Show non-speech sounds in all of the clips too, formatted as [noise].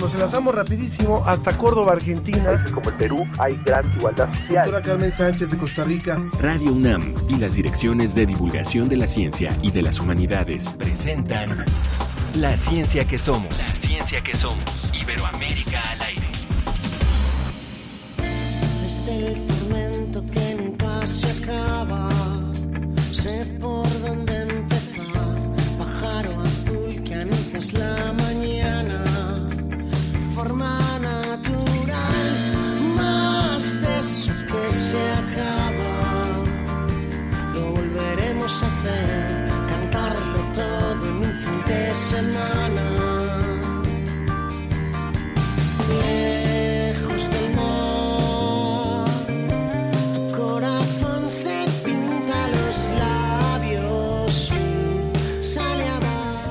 Nos enlazamos rapidísimo hasta Córdoba, Argentina. Como el Perú hay gran igualdad social. Doctora Carmen Sánchez de Costa Rica. Radio UNAM y las direcciones de divulgación de la ciencia y de las humanidades presentan La ciencia que somos. La ciencia que somos. Iberoamérica al aire. Desde el tormento que nunca se acaba, sé por dónde empezar. Pájaro azul que anuncias la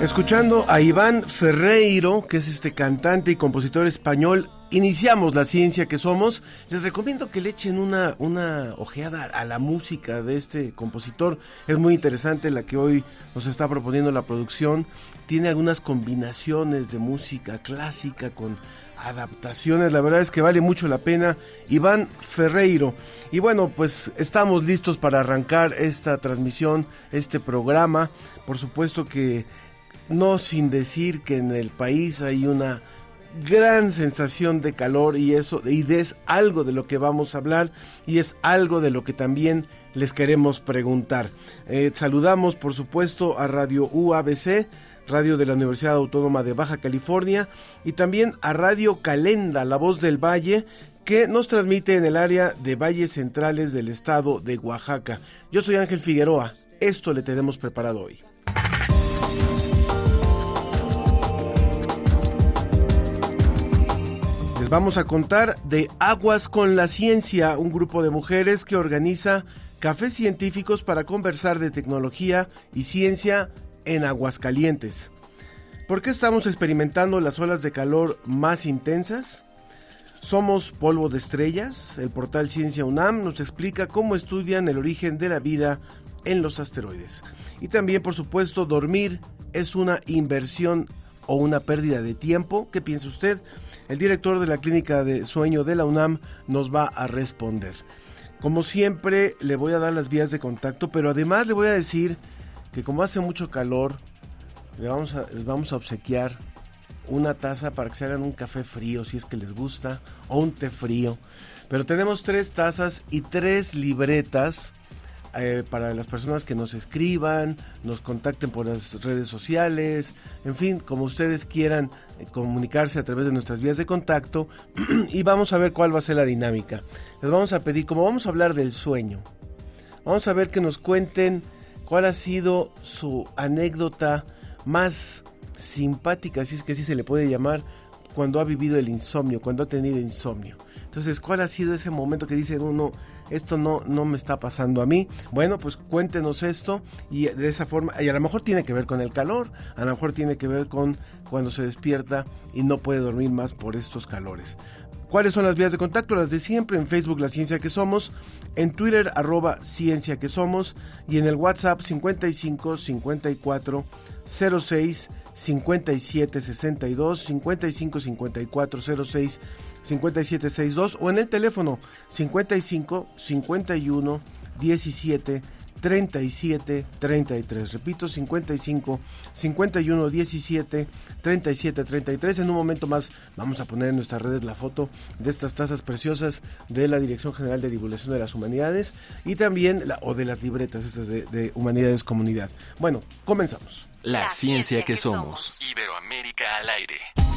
Escuchando a Iván Ferreiro, que es este cantante y compositor español, iniciamos la ciencia que somos. Les recomiendo que le echen una, una ojeada a la música de este compositor. Es muy interesante la que hoy nos está proponiendo la producción. Tiene algunas combinaciones de música clásica con adaptaciones. La verdad es que vale mucho la pena. Iván Ferreiro. Y bueno, pues estamos listos para arrancar esta transmisión, este programa. Por supuesto que no sin decir que en el país hay una gran sensación de calor y eso y es algo de lo que vamos a hablar y es algo de lo que también les queremos preguntar. Eh, saludamos por supuesto a Radio UABC, Radio de la Universidad Autónoma de Baja California y también a Radio Calenda, La Voz del Valle, que nos transmite en el área de valles centrales del estado de Oaxaca. Yo soy Ángel Figueroa, esto le tenemos preparado hoy. Les vamos a contar de Aguas con la Ciencia, un grupo de mujeres que organiza cafés científicos para conversar de tecnología y ciencia en Aguascalientes. ¿Por qué estamos experimentando las olas de calor más intensas? Somos polvo de estrellas. El portal Ciencia UNAM nos explica cómo estudian el origen de la vida en los asteroides. Y también, por supuesto, dormir es una inversión o una pérdida de tiempo. ¿Qué piensa usted? El director de la clínica de sueño de la UNAM nos va a responder. Como siempre, le voy a dar las vías de contacto, pero además le voy a decir que como hace mucho calor, le vamos a, les vamos a obsequiar una taza para que se hagan un café frío si es que les gusta, o un té frío. Pero tenemos tres tazas y tres libretas eh, para las personas que nos escriban, nos contacten por las redes sociales, en fin, como ustedes quieran eh, comunicarse a través de nuestras vías de contacto [clears throat] y vamos a ver cuál va a ser la dinámica. Les vamos a pedir, como vamos a hablar del sueño, vamos a ver que nos cuenten cuál ha sido su anécdota más simpática, si es que así se le puede llamar, cuando ha vivido el insomnio, cuando ha tenido insomnio. Entonces, ¿cuál ha sido ese momento que dice uno, esto no, no me está pasando a mí? Bueno, pues cuéntenos esto y de esa forma, y a lo mejor tiene que ver con el calor, a lo mejor tiene que ver con cuando se despierta y no puede dormir más por estos calores. ¿Cuáles son las vías de contacto? Las de siempre, en Facebook La Ciencia que Somos, en Twitter arroba Ciencia que Somos y en el WhatsApp 55 54 06 57 62 55 54 06 57 62 o en el teléfono 55 51 17 37 33. Repito, 55 51 17 37 33. En un momento más vamos a poner en nuestras redes la foto de estas tazas preciosas de la Dirección General de Divulgación de las Humanidades y también la, o de las libretas estas de, de Humanidades Comunidad. Bueno, comenzamos. La, ciencia, que, somos. Iberoamérica al aire.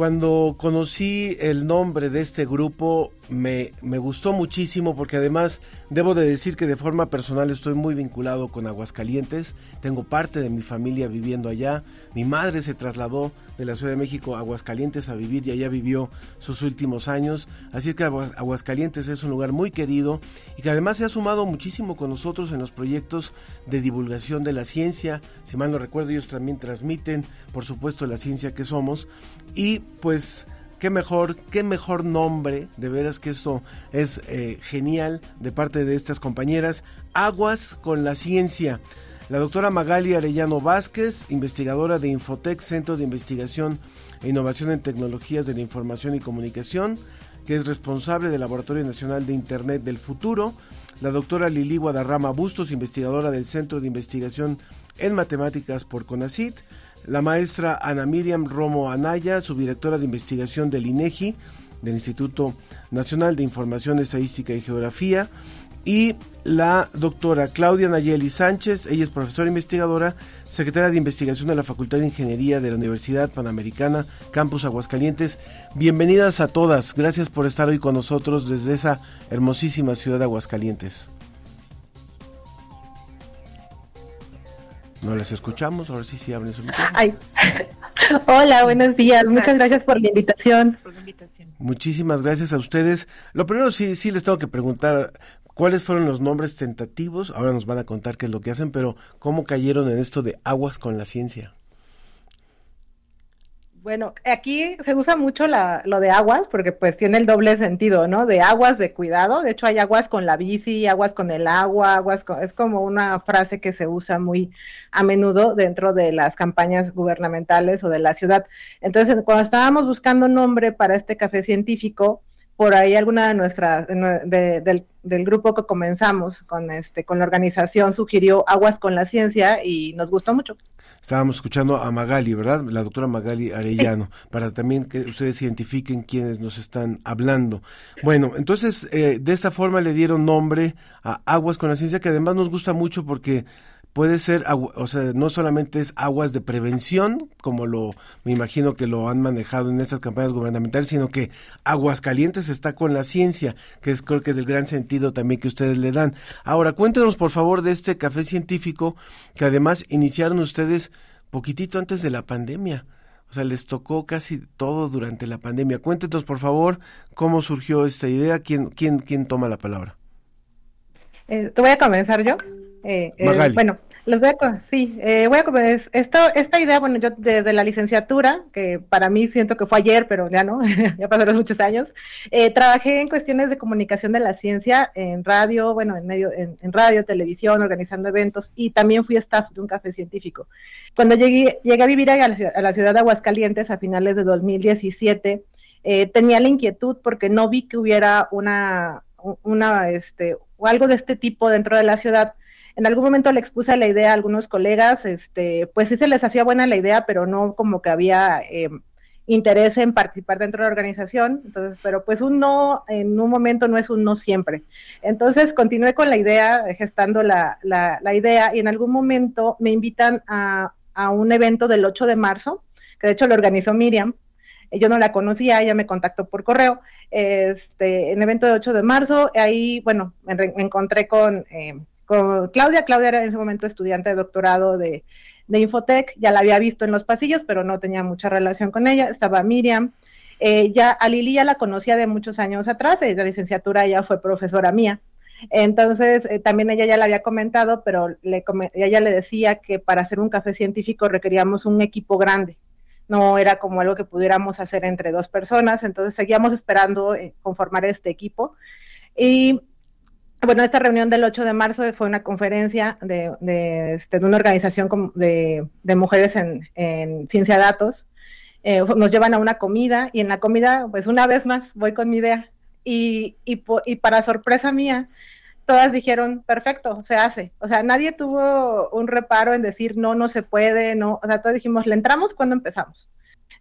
Cuando conocí el nombre de este grupo me, gustó muchísimo porque además debo de decir que de forma personal estoy muy vinculado con Aguascalientes, tengo parte de mi familia viviendo allá, mi madre se trasladó de la Ciudad de México a Aguascalientes a vivir y allá vivió sus últimos años, así es que Aguascalientes es un lugar muy querido y que además se ha sumado muchísimo con nosotros en los proyectos de divulgación de la ciencia, si mal no recuerdo ellos también transmiten por supuesto la ciencia que somos. Y pues qué mejor, qué mejor nombre, de veras que esto es eh, genial de parte de estas compañeras, Aguas con la Ciencia. La doctora Magali Arellano Vázquez, investigadora de Infotec, Centro de Investigación e Innovación en Tecnologías de la Información y Comunicación, que es responsable del Laboratorio Nacional de Internet del Futuro. La doctora Lili Guadarrama Bustos, investigadora del Centro de Investigación en Matemáticas por CONACIT. La maestra Ana Miriam Romo Anaya, subdirectora de investigación del INEGI, del Instituto Nacional de Información Estadística y Geografía y la doctora Claudia Nayeli Sánchez, ella es profesora investigadora, secretaria de investigación de la Facultad de Ingeniería de la Universidad Panamericana, Campus Aguascalientes. Bienvenidas a todas, gracias por estar hoy con nosotros desde esa hermosísima ciudad de Aguascalientes. No las escuchamos, ahora sí sí abren su micrófono. Ay. [laughs] Hola, buenos días. Muchas gracias por la invitación. Muchísimas gracias a ustedes. Lo primero sí, sí les tengo que preguntar cuáles fueron los nombres tentativos. Ahora nos van a contar qué es lo que hacen, pero cómo cayeron en esto de aguas con la ciencia. Bueno, aquí se usa mucho la, lo de aguas porque pues tiene el doble sentido, ¿no? De aguas de cuidado. De hecho hay aguas con la bici, aguas con el agua, aguas con, es como una frase que se usa muy a menudo dentro de las campañas gubernamentales o de la ciudad. Entonces, cuando estábamos buscando nombre para este café científico, por ahí alguna de nuestras de, del, del, grupo que comenzamos con este con la organización sugirió aguas con la ciencia y nos gustó mucho. Estábamos escuchando a Magali, ¿verdad? La doctora Magali Arellano, sí. para también que ustedes identifiquen quiénes nos están hablando. Bueno, entonces eh, de esta forma le dieron nombre a Aguas con la Ciencia, que además nos gusta mucho porque puede ser, o sea, no solamente es aguas de prevención, como lo, me imagino que lo han manejado en estas campañas gubernamentales, sino que aguas calientes está con la ciencia, que es creo que es el gran sentido también que ustedes le dan. Ahora, cuéntenos por favor de este café científico que además iniciaron ustedes poquitito antes de la pandemia. O sea, les tocó casi todo durante la pandemia. Cuéntenos, por favor, cómo surgió esta idea, quién, quién, quién toma la palabra. Eh, ¿Te voy a comenzar yo? Eh, eh, bueno, les voy a, sí, eh, voy a esto, esta idea, bueno, yo desde la licenciatura, que para mí siento que fue ayer, pero ya no, [laughs] ya pasaron muchos años, eh, trabajé en cuestiones de comunicación de la ciencia en radio, bueno, en medio, en, en, radio, televisión, organizando eventos y también fui staff de un café científico. Cuando llegué, llegué a vivir a la, a la ciudad de Aguascalientes a finales de 2017, eh, tenía la inquietud porque no vi que hubiera una, una, este, o algo de este tipo dentro de la ciudad en algún momento le expuse la idea a algunos colegas, este, pues sí se les hacía buena la idea, pero no como que había eh, interés en participar dentro de la organización, entonces, pero pues un no en un momento no es un no siempre. Entonces continué con la idea, gestando la, la, la idea, y en algún momento me invitan a, a un evento del 8 de marzo, que de hecho lo organizó Miriam, yo no la conocía, ella me contactó por correo, este, en el evento del 8 de marzo, ahí, bueno, me encontré con, eh, con Claudia. Claudia era en ese momento estudiante de doctorado de, de, Infotec, ya la había visto en los pasillos, pero no tenía mucha relación con ella. Estaba Miriam. Eh, ya a Lili ya la conocía de muchos años atrás, de la licenciatura ella fue profesora mía. Entonces, eh, también ella ya la había comentado, pero le, ella le decía que para hacer un café científico requeríamos un equipo grande. No era como algo que pudiéramos hacer entre dos personas, entonces seguíamos esperando eh, conformar este equipo. Y bueno, esta reunión del 8 de marzo fue una conferencia de, de, este, de una organización de, de mujeres en, en, ciencia de datos. Eh, nos llevan a una comida y en la comida, pues una vez más, voy con mi idea. Y, y, y, para sorpresa mía, todas dijeron, perfecto, se hace. O sea, nadie tuvo un reparo en decir, no, no se puede, no. O sea, todos dijimos, le entramos cuando empezamos.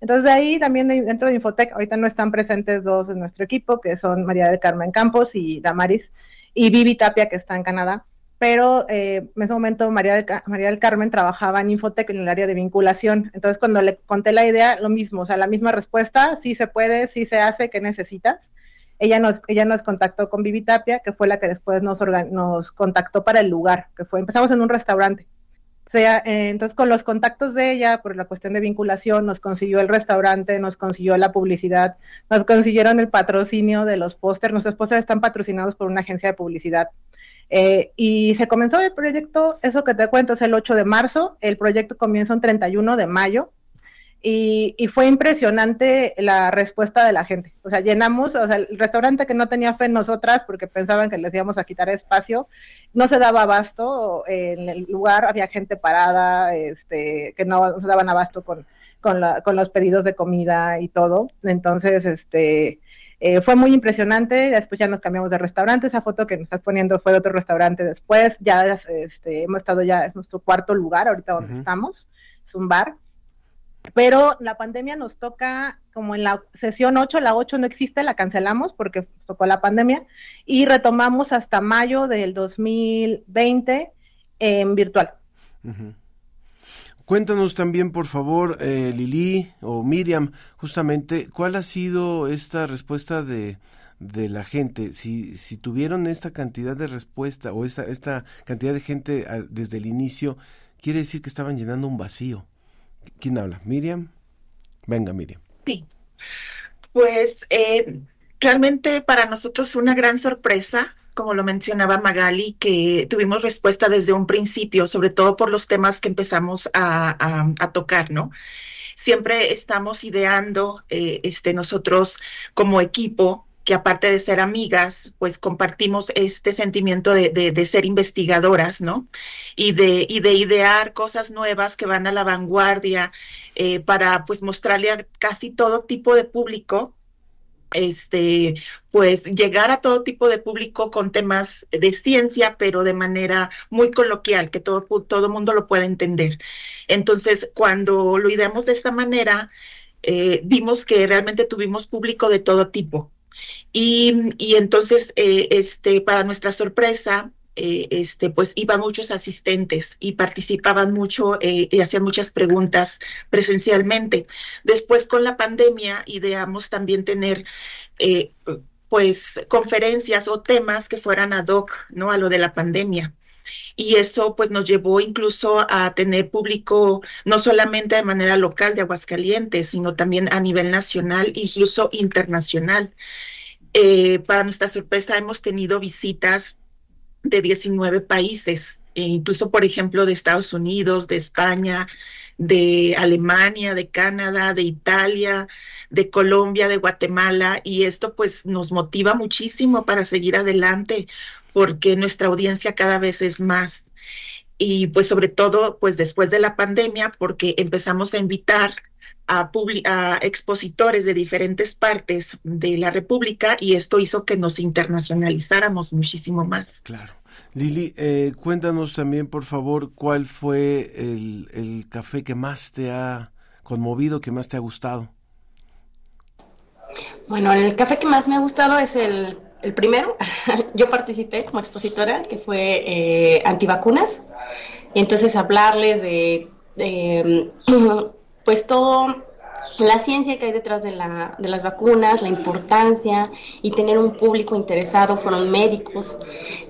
Entonces, de ahí también dentro de Infotec, ahorita no están presentes dos en nuestro equipo, que son María del Carmen Campos y Damaris y Vivi Tapia, que está en Canadá. Pero eh, en ese momento María del, Carmen trabajaba en Infotec en el área de vinculación. Entonces, cuando le conté la idea, lo mismo, o sea, la misma respuesta, sí se puede, sí se hace, ¿qué necesitas? Ella nos, ella nos contactó con Vivi Tapia, que fue la que después nos, nos contactó para el lugar, que fue, empezamos en un restaurante. O sea, eh, entonces con los contactos de ella, por la cuestión de vinculación, nos consiguió el restaurante, nos consiguió la publicidad, nos consiguieron el patrocinio de los pósters. Nuestros pósters están patrocinados por una agencia de publicidad. Eh, y se comenzó el proyecto, eso que te cuento es el 8 de marzo, el proyecto comienza un 31 de mayo. Y, y, fue impresionante la respuesta de la gente. O sea, llenamos, o sea, el restaurante que no tenía fe en nosotras porque pensaban que les íbamos a quitar espacio, no se daba abasto, en el lugar había gente parada, este, que no, se daban abasto con, con, la, con, los pedidos de comida y todo. Entonces, este, eh, fue muy impresionante. Después ya nos cambiamos de restaurante. Esa foto que nos estás poniendo fue de otro restaurante después. Ya este, hemos estado ya, es nuestro cuarto lugar ahorita donde estamos. Es un bar pero la pandemia nos toca como en la sesión 8, la 8 no existe, la cancelamos porque tocó la pandemia y retomamos hasta mayo del 2020 en virtual. Cuéntanos también, por favor, eh, Lili o Miriam, justamente, ¿cuál ha sido esta respuesta de, de la gente? Si, si tuvieron esta cantidad de respuesta o esta, esta cantidad de gente desde el inicio, quiere decir que estaban llenando un vacío. ¿Quién habla? ¿Miriam? Venga, Miriam. Sí. Pues eh, realmente para nosotros fue una gran sorpresa, como lo mencionaba Magali, que tuvimos respuesta desde un principio, sobre todo por los temas que empezamos a, tocar, ¿no? Siempre estamos ideando, eh, este, nosotros como equipo, que aparte de ser amigas, pues compartimos este sentimiento de, ser investigadoras, ¿no? Y de, y de idear cosas nuevas que van a la vanguardia eh, para pues mostrarle a casi todo tipo de público este, pues llegar a todo tipo de público con temas de ciencia, pero de manera muy coloquial, que todo, todo mundo lo pueda entender. Entonces, cuando lo ideamos de esta manera, eh, vimos que realmente tuvimos público de todo tipo. Y, entonces, eh, este, para nuestra sorpresa, eh, este, pues iban muchos asistentes y participaban mucho eh, y hacían muchas preguntas presencialmente. Después, con la pandemia, ideamos también tener pues conferencias o temas que fueran ad hoc, ¿no? A lo de la pandemia y eso pues nos llevó incluso a tener público no solamente de manera local de Aguascalientes, sino también a nivel nacional, incluso internacional. Eh, para nuestra sorpresa hemos tenido visitas de 19 países, e incluso por ejemplo de Estados Unidos, de España, de Alemania, de Canadá, de Italia, de Colombia, de Guatemala, y esto pues nos motiva muchísimo para seguir adelante porque nuestra audiencia cada vez es más. Y pues sobre todo pues después de la pandemia, porque empezamos a invitar a, expositores de diferentes partes de la República y esto hizo que nos internacionalizáramos muchísimo más. Claro. Lili, eh, cuéntanos también, por favor, cuál fue el, café que más te ha conmovido, que más te ha gustado. Bueno, el café que más me ha gustado es el, primero. [laughs] Yo participé como expositora, que fue eh, antivacunas. Y entonces hablarles de [clears throat] pues todo la ciencia que hay detrás de, la, de las vacunas, la importancia y tener un público interesado, fueron médicos.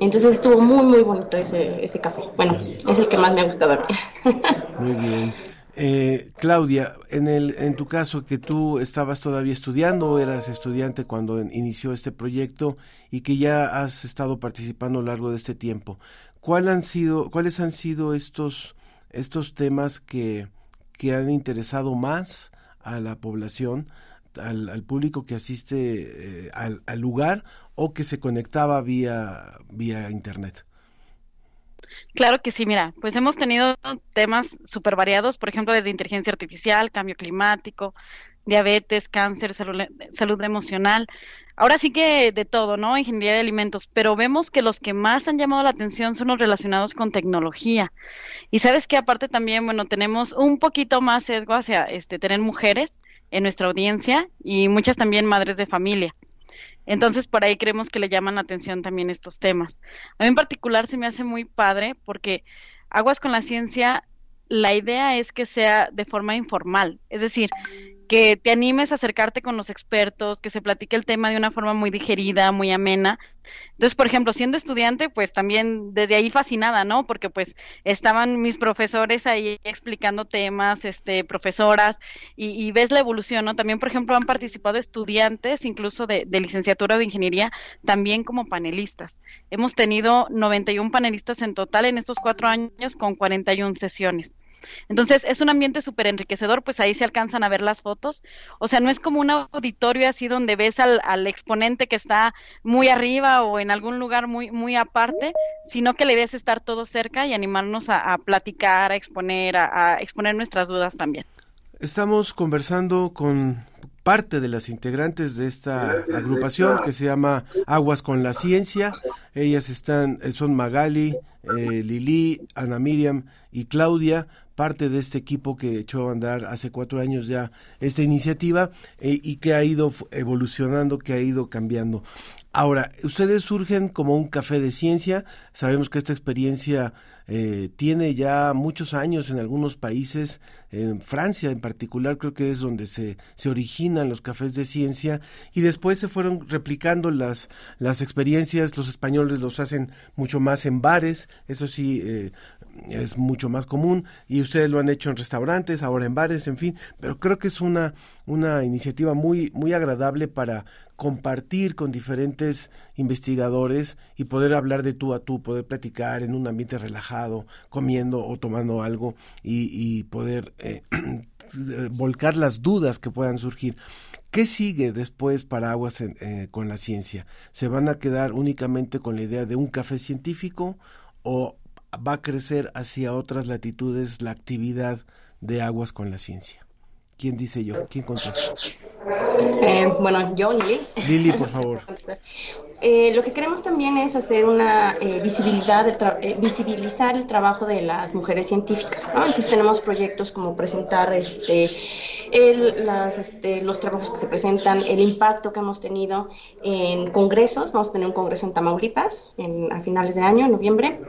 Entonces estuvo muy, muy bonito ese, ese café. Bueno, es el que más me ha gustado a mí. [laughs] Muy bien. Eh, Claudia, en, el, en tu caso que tú estabas todavía estudiando eras estudiante cuando inició este proyecto y que ya has estado participando a lo largo de este tiempo, ¿cuál han sido, ¿cuáles han sido estos, estos temas que, que han interesado más a la población, al, público que asiste eh, al, lugar o que se conectaba vía, vía internet. Claro que sí, mira, pues hemos tenido temas súper variados, por ejemplo, desde inteligencia artificial, cambio climático, diabetes, cáncer, salud, emocional. Ahora sí que de todo, ¿no? Ingeniería de alimentos, pero vemos que los que más han llamado la atención son los relacionados con tecnología. Y sabes que aparte también, bueno, tenemos un poquito más sesgo hacia este tener mujeres en nuestra audiencia y muchas también madres de familia. Entonces, por ahí creemos que le llaman la atención también estos temas. A mí en particular se me hace muy padre porque Aguas con la Ciencia, la idea es que sea de forma informal, es decir, que te animes a acercarte con los expertos, que se platique el tema de una forma muy digerida, muy amena. Entonces, por ejemplo, siendo estudiante, pues también desde ahí fascinada, ¿no? Porque pues estaban mis profesores ahí explicando temas, este, profesoras, y, ves la evolución, ¿no? También, por ejemplo, han participado estudiantes, incluso de, de licenciatura de ingeniería, también como panelistas. Hemos tenido 91 panelistas en total en estos cuatro años con 41 sesiones. Entonces es un ambiente súper enriquecedor, pues ahí se alcanzan a ver las fotos. O sea, no es como un auditorio así donde ves al, al exponente que está muy arriba o en algún lugar muy, muy aparte, sino que la idea es estar todos cerca y animarnos a, platicar, a exponer, a exponer nuestras dudas también. Estamos conversando con parte de las integrantes de esta agrupación que se llama Aguas con la Ciencia. Ellas están, eh, son Magali, eh, Lili, Ana Miriam y Claudia, parte de este equipo que echó a andar hace cuatro años ya esta iniciativa eh, y que ha ido evolucionando, que ha ido cambiando. Ahora, ustedes surgen como un café de ciencia, sabemos que esta experiencia eh, tiene ya muchos años en algunos países, en Francia en particular creo que es donde se, se originan los cafés de ciencia y después se fueron replicando las, las experiencias, los españoles los hacen mucho más en bares, eso sí, eh, es mucho más común y ustedes lo han hecho en restaurantes, ahora en bares, en fin, pero creo que es una, una iniciativa muy, muy agradable para compartir con diferentes investigadores y poder hablar de tú a tú, poder platicar en un ambiente relajado, comiendo o tomando algo y, poder eh, [clears throat] volcar las dudas que puedan surgir. ¿Qué sigue después para Aguas eh, con la ciencia? ¿Se van a quedar únicamente con la idea de un café científico o va a crecer hacia otras latitudes la actividad de aguas con la ciencia? ¿Quién dice yo? ¿Quién contesta? Eh, bueno, yo, Lili. Lili, por favor. [laughs] Eh, lo que queremos también es hacer una eh, visibilidad, eh, visibilizar el trabajo de las mujeres científicas. ¿no? Entonces tenemos proyectos como presentar este, las, este, los trabajos que se presentan, el impacto que hemos tenido en congresos. Vamos a tener un congreso en Tamaulipas en, a finales de año, en noviembre.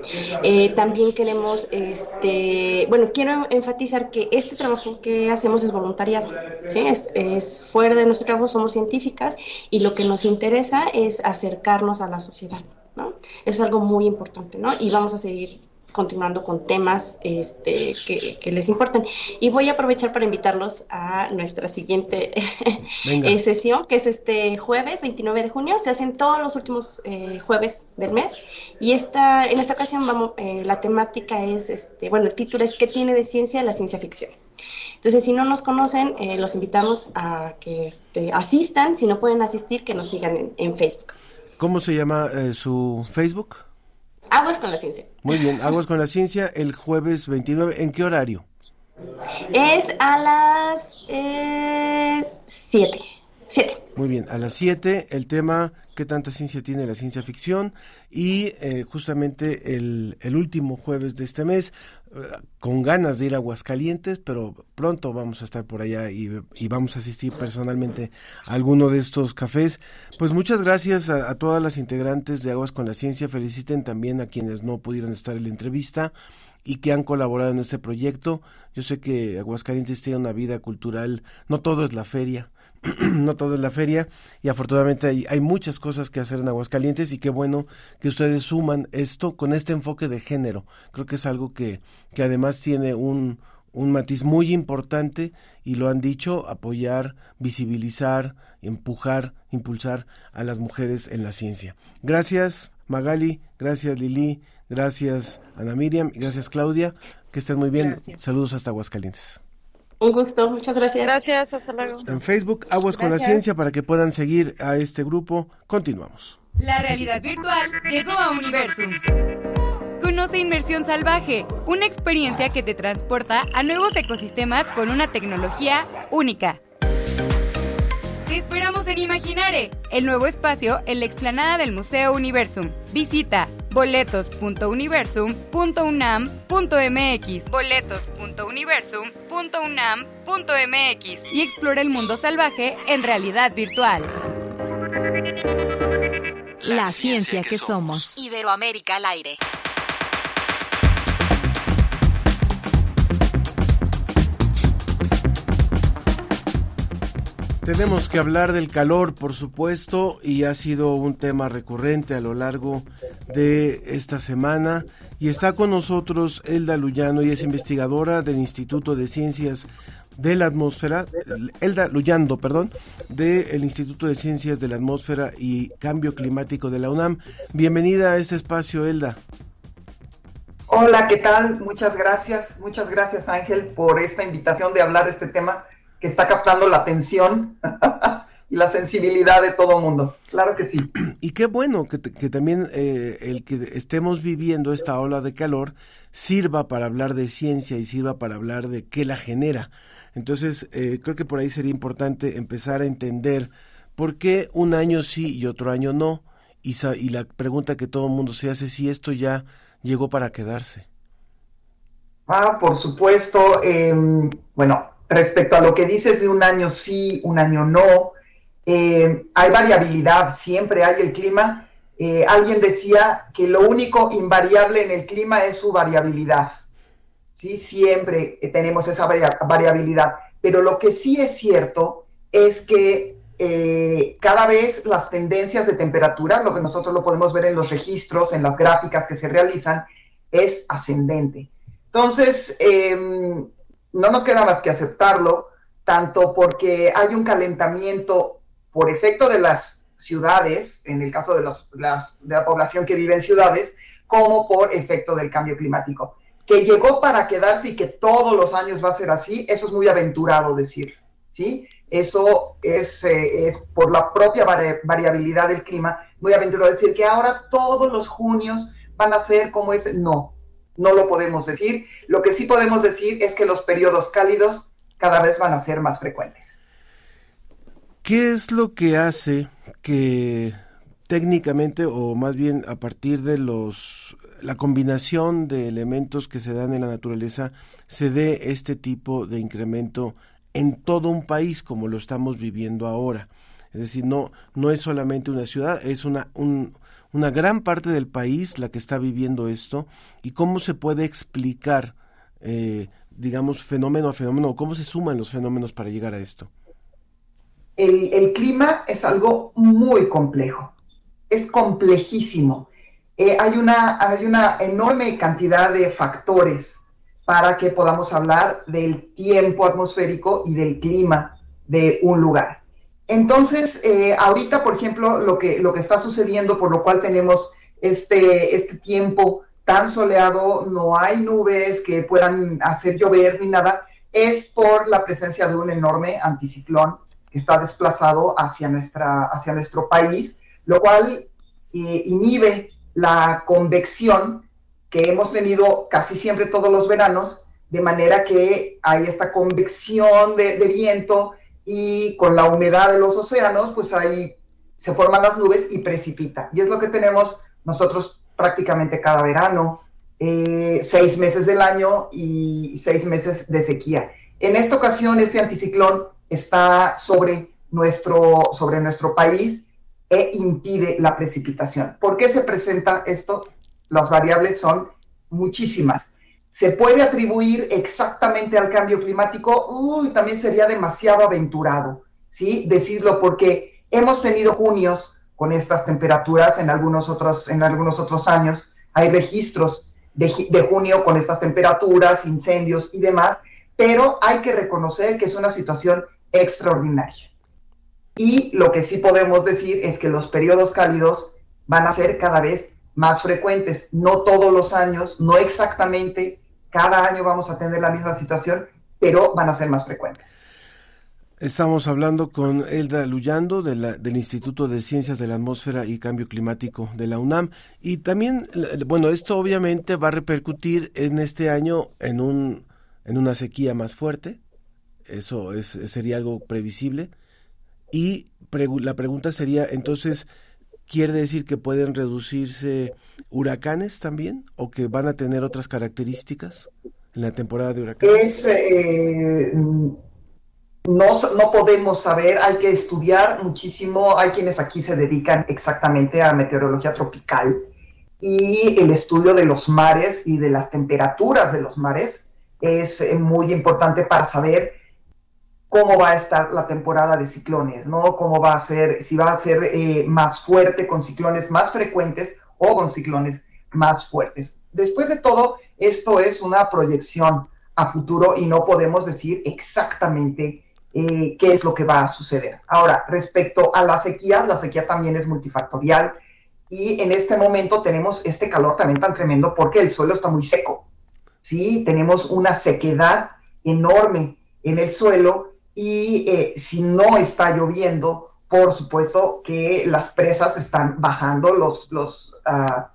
también queremos, este, bueno, quiero enfatizar que este trabajo que hacemos es voluntariado. ¿sí? Es, es fuera de nuestro trabajo, somos científicas y lo que nos interesa es hacer a la sociedad, ¿no? Eso es algo muy importante, ¿no? Y vamos a seguir continuando con temas este, que, les importan. Y voy a aprovechar para invitarlos a nuestra siguiente [laughs] eh, sesión, que es este jueves 29 de junio. Se hacen todos los últimos eh, jueves del mes. Y esta, en esta ocasión vamos, eh, la temática es, este, bueno, el título es ¿Qué tiene de ciencia la ciencia ficción? Entonces, si no nos conocen, los invitamos a que este, asistan. Si no pueden asistir, que nos sigan en Facebook. ¿Cómo se llama eh, su Facebook? Aguas con la Ciencia. Muy bien, Aguas con la Ciencia el jueves 29. ¿En qué horario? Es a las 7. Eh, 7. Muy bien, a las 7 el tema ¿Qué tanta ciencia tiene la ciencia ficción? Y eh, justamente el, el, último jueves de este mes, eh, con ganas de ir a Aguascalientes, pero pronto vamos a estar por allá y, y, vamos a asistir personalmente a alguno de estos cafés. Pues muchas gracias a, a todas las integrantes de Aguas con la Ciencia. Feliciten también a quienes no pudieron estar en la entrevista y que han colaborado en este proyecto. Yo sé que Aguascalientes tiene una vida cultural, no todo es la feria, [clears throat] no todo es la feria y afortunadamente hay, hay, muchas cosas que hacer en Aguascalientes y qué bueno que ustedes suman esto con este enfoque de género. Creo que es algo que, que además tiene un, un matiz muy importante y lo han dicho, apoyar, visibilizar, empujar, impulsar a las mujeres en la ciencia. Gracias Magali, gracias Lili, gracias Ana Miriam y gracias Claudia. Que estén muy bien. Saludos hasta Aguascalientes. Un gusto, muchas gracias. Gracias, hasta luego. En Facebook, Aguas con la Ciencia, para que puedan seguir a este grupo. Continuamos. La realidad virtual llegó a Universum. Conoce Inmersión Salvaje, una experiencia que te transporta a nuevos ecosistemas con una tecnología única. Te esperamos en Imaginare, el nuevo espacio en la explanada del Museo Universum. Visita boletos.universum.unam.mx boletos.universum.unam.mx y explora el mundo salvaje en realidad virtual. La, ciencia, que somos. Iberoamérica al aire. Tenemos que hablar del calor, por supuesto, y ha sido un tema recurrente a lo largo de esta semana. Y está con nosotros Elda Luyano, y es investigadora del Instituto de Ciencias de la Atmósfera, Elda Luyando, perdón, del Instituto de Ciencias de la Atmósfera y Cambio Climático de la UNAM. Bienvenida a este espacio, Elda. Hola, ¿qué tal? Muchas gracias, muchas gracias Ángel por esta invitación de hablar de este tema que está captando la atención [laughs] y la sensibilidad de todo el mundo. Claro que sí. Y qué bueno que, también eh, el que estemos viviendo esta ola de calor sirva para hablar de ciencia y sirva para hablar de qué la genera. Entonces, eh, creo que por ahí sería importante empezar a entender por qué un año sí y otro año no. Y, y la pregunta que todo el mundo se hace si esto ya llegó para quedarse. Ah, por supuesto. Em, bueno, respecto a lo que dices de un año sí, un año no, eh, hay variabilidad, siempre hay el clima. Eh, alguien decía que lo único invariable en el clima es su variabilidad. Sí, siempre tenemos esa variabilidad. Pero lo que sí es cierto es que eh, cada vez las tendencias de temperatura, lo que nosotros lo podemos ver en los registros, en las gráficas que se realizan, es ascendente. Entonces, em, no nos queda más que aceptarlo, tanto porque hay un calentamiento por efecto de las ciudades, en el caso de, la población que vive en ciudades, como por efecto del cambio climático. Que llegó para quedarse y que todos los años va a ser así, eso es muy aventurado decir, ¿sí? Eso es, eh, es por la propia variabilidad del clima, muy aventurado decir que ahora todos los junios van a ser como ese. No, no lo podemos decir. Lo que sí podemos decir es que los periodos cálidos cada vez van a ser más frecuentes. ¿Qué es lo que hace que técnicamente o más bien a partir de los la combinación de elementos que se dan en la naturaleza se dé este tipo de incremento en todo un país como lo estamos viviendo ahora? Es decir, no no es solamente una ciudad, es una una gran parte del país la que está viviendo esto y cómo se puede explicar eh, digamos fenómeno a fenómeno cómo se suman los fenómenos para llegar a esto el, clima es algo muy complejo, es complejísimo. Eh, hay, una, hay una enorme cantidad de factores para que podamos hablar del tiempo atmosférico y del clima de un lugar. Entonces, eh, ahorita, por ejemplo, lo que, lo que está sucediendo, por lo cual tenemos este, este tiempo tan soleado, no hay nubes que puedan hacer llover ni nada, es por la presencia de un enorme anticiclón que está desplazado hacia, nuestra, hacia nuestro país, lo cual eh, inhibe la convección que hemos tenido casi siempre todos los veranos, de manera que hay esta convección de, viento y con la humedad de los océanos, pues ahí se forman las nubes y precipita. Y es lo que tenemos nosotros prácticamente cada verano, eh, seis meses del año y seis meses de sequía. En esta ocasión, este anticiclón está sobre nuestro, sobre nuestro país e impide la precipitación. ¿Por qué se presenta esto? Las variables son muchísimas. ¿Se puede atribuir exactamente al cambio climático? También sería demasiado aventurado, ¿sí? Decirlo porque hemos tenido junios con estas temperaturas en algunos otros, en algunos otros años. Hay registros de, de junio con estas temperaturas, incendios y demás, pero hay que reconocer que es una situación extraordinaria. Y lo que sí podemos decir es que los periodos cálidos van a ser cada vez más frecuentes, no todos los años, no exactamente, cada año vamos a tener la misma situación, pero van a ser más frecuentes. Estamos hablando con Elda Luyando del Instituto de Ciencias de la Atmósfera y Cambio Climático de la UNAM. Y también, bueno, esto obviamente va a repercutir en este año en, un, en una sequía más fuerte, eso es, sería algo previsible. Y la pregunta sería, entonces, ¿quiere decir que pueden reducirse huracanes también o que van a tener otras características en la temporada de huracanes? Eh, no, no podemos saber, hay que estudiar muchísimo, hay quienes aquí se dedican exactamente a meteorología tropical y el estudio de los mares y de las temperaturas de los mares es eh, muy importante para saber cómo va a estar la temporada de ciclones, ¿no? Cómo va a ser, si va a ser eh, más fuerte con ciclones más frecuentes o con ciclones más fuertes. Después de todo, esto es una proyección a futuro y no podemos decir exactamente eh, qué es lo que va a suceder. Ahora, respecto a la sequía, la sequía también es multifactorial. y en este momento tenemos este calor también tan tremendo porque el suelo está muy seco. ¿sí? Tenemos una sequedad enorme en el suelo y eh, si no está lloviendo, por supuesto que las presas están bajando, los, los, ah,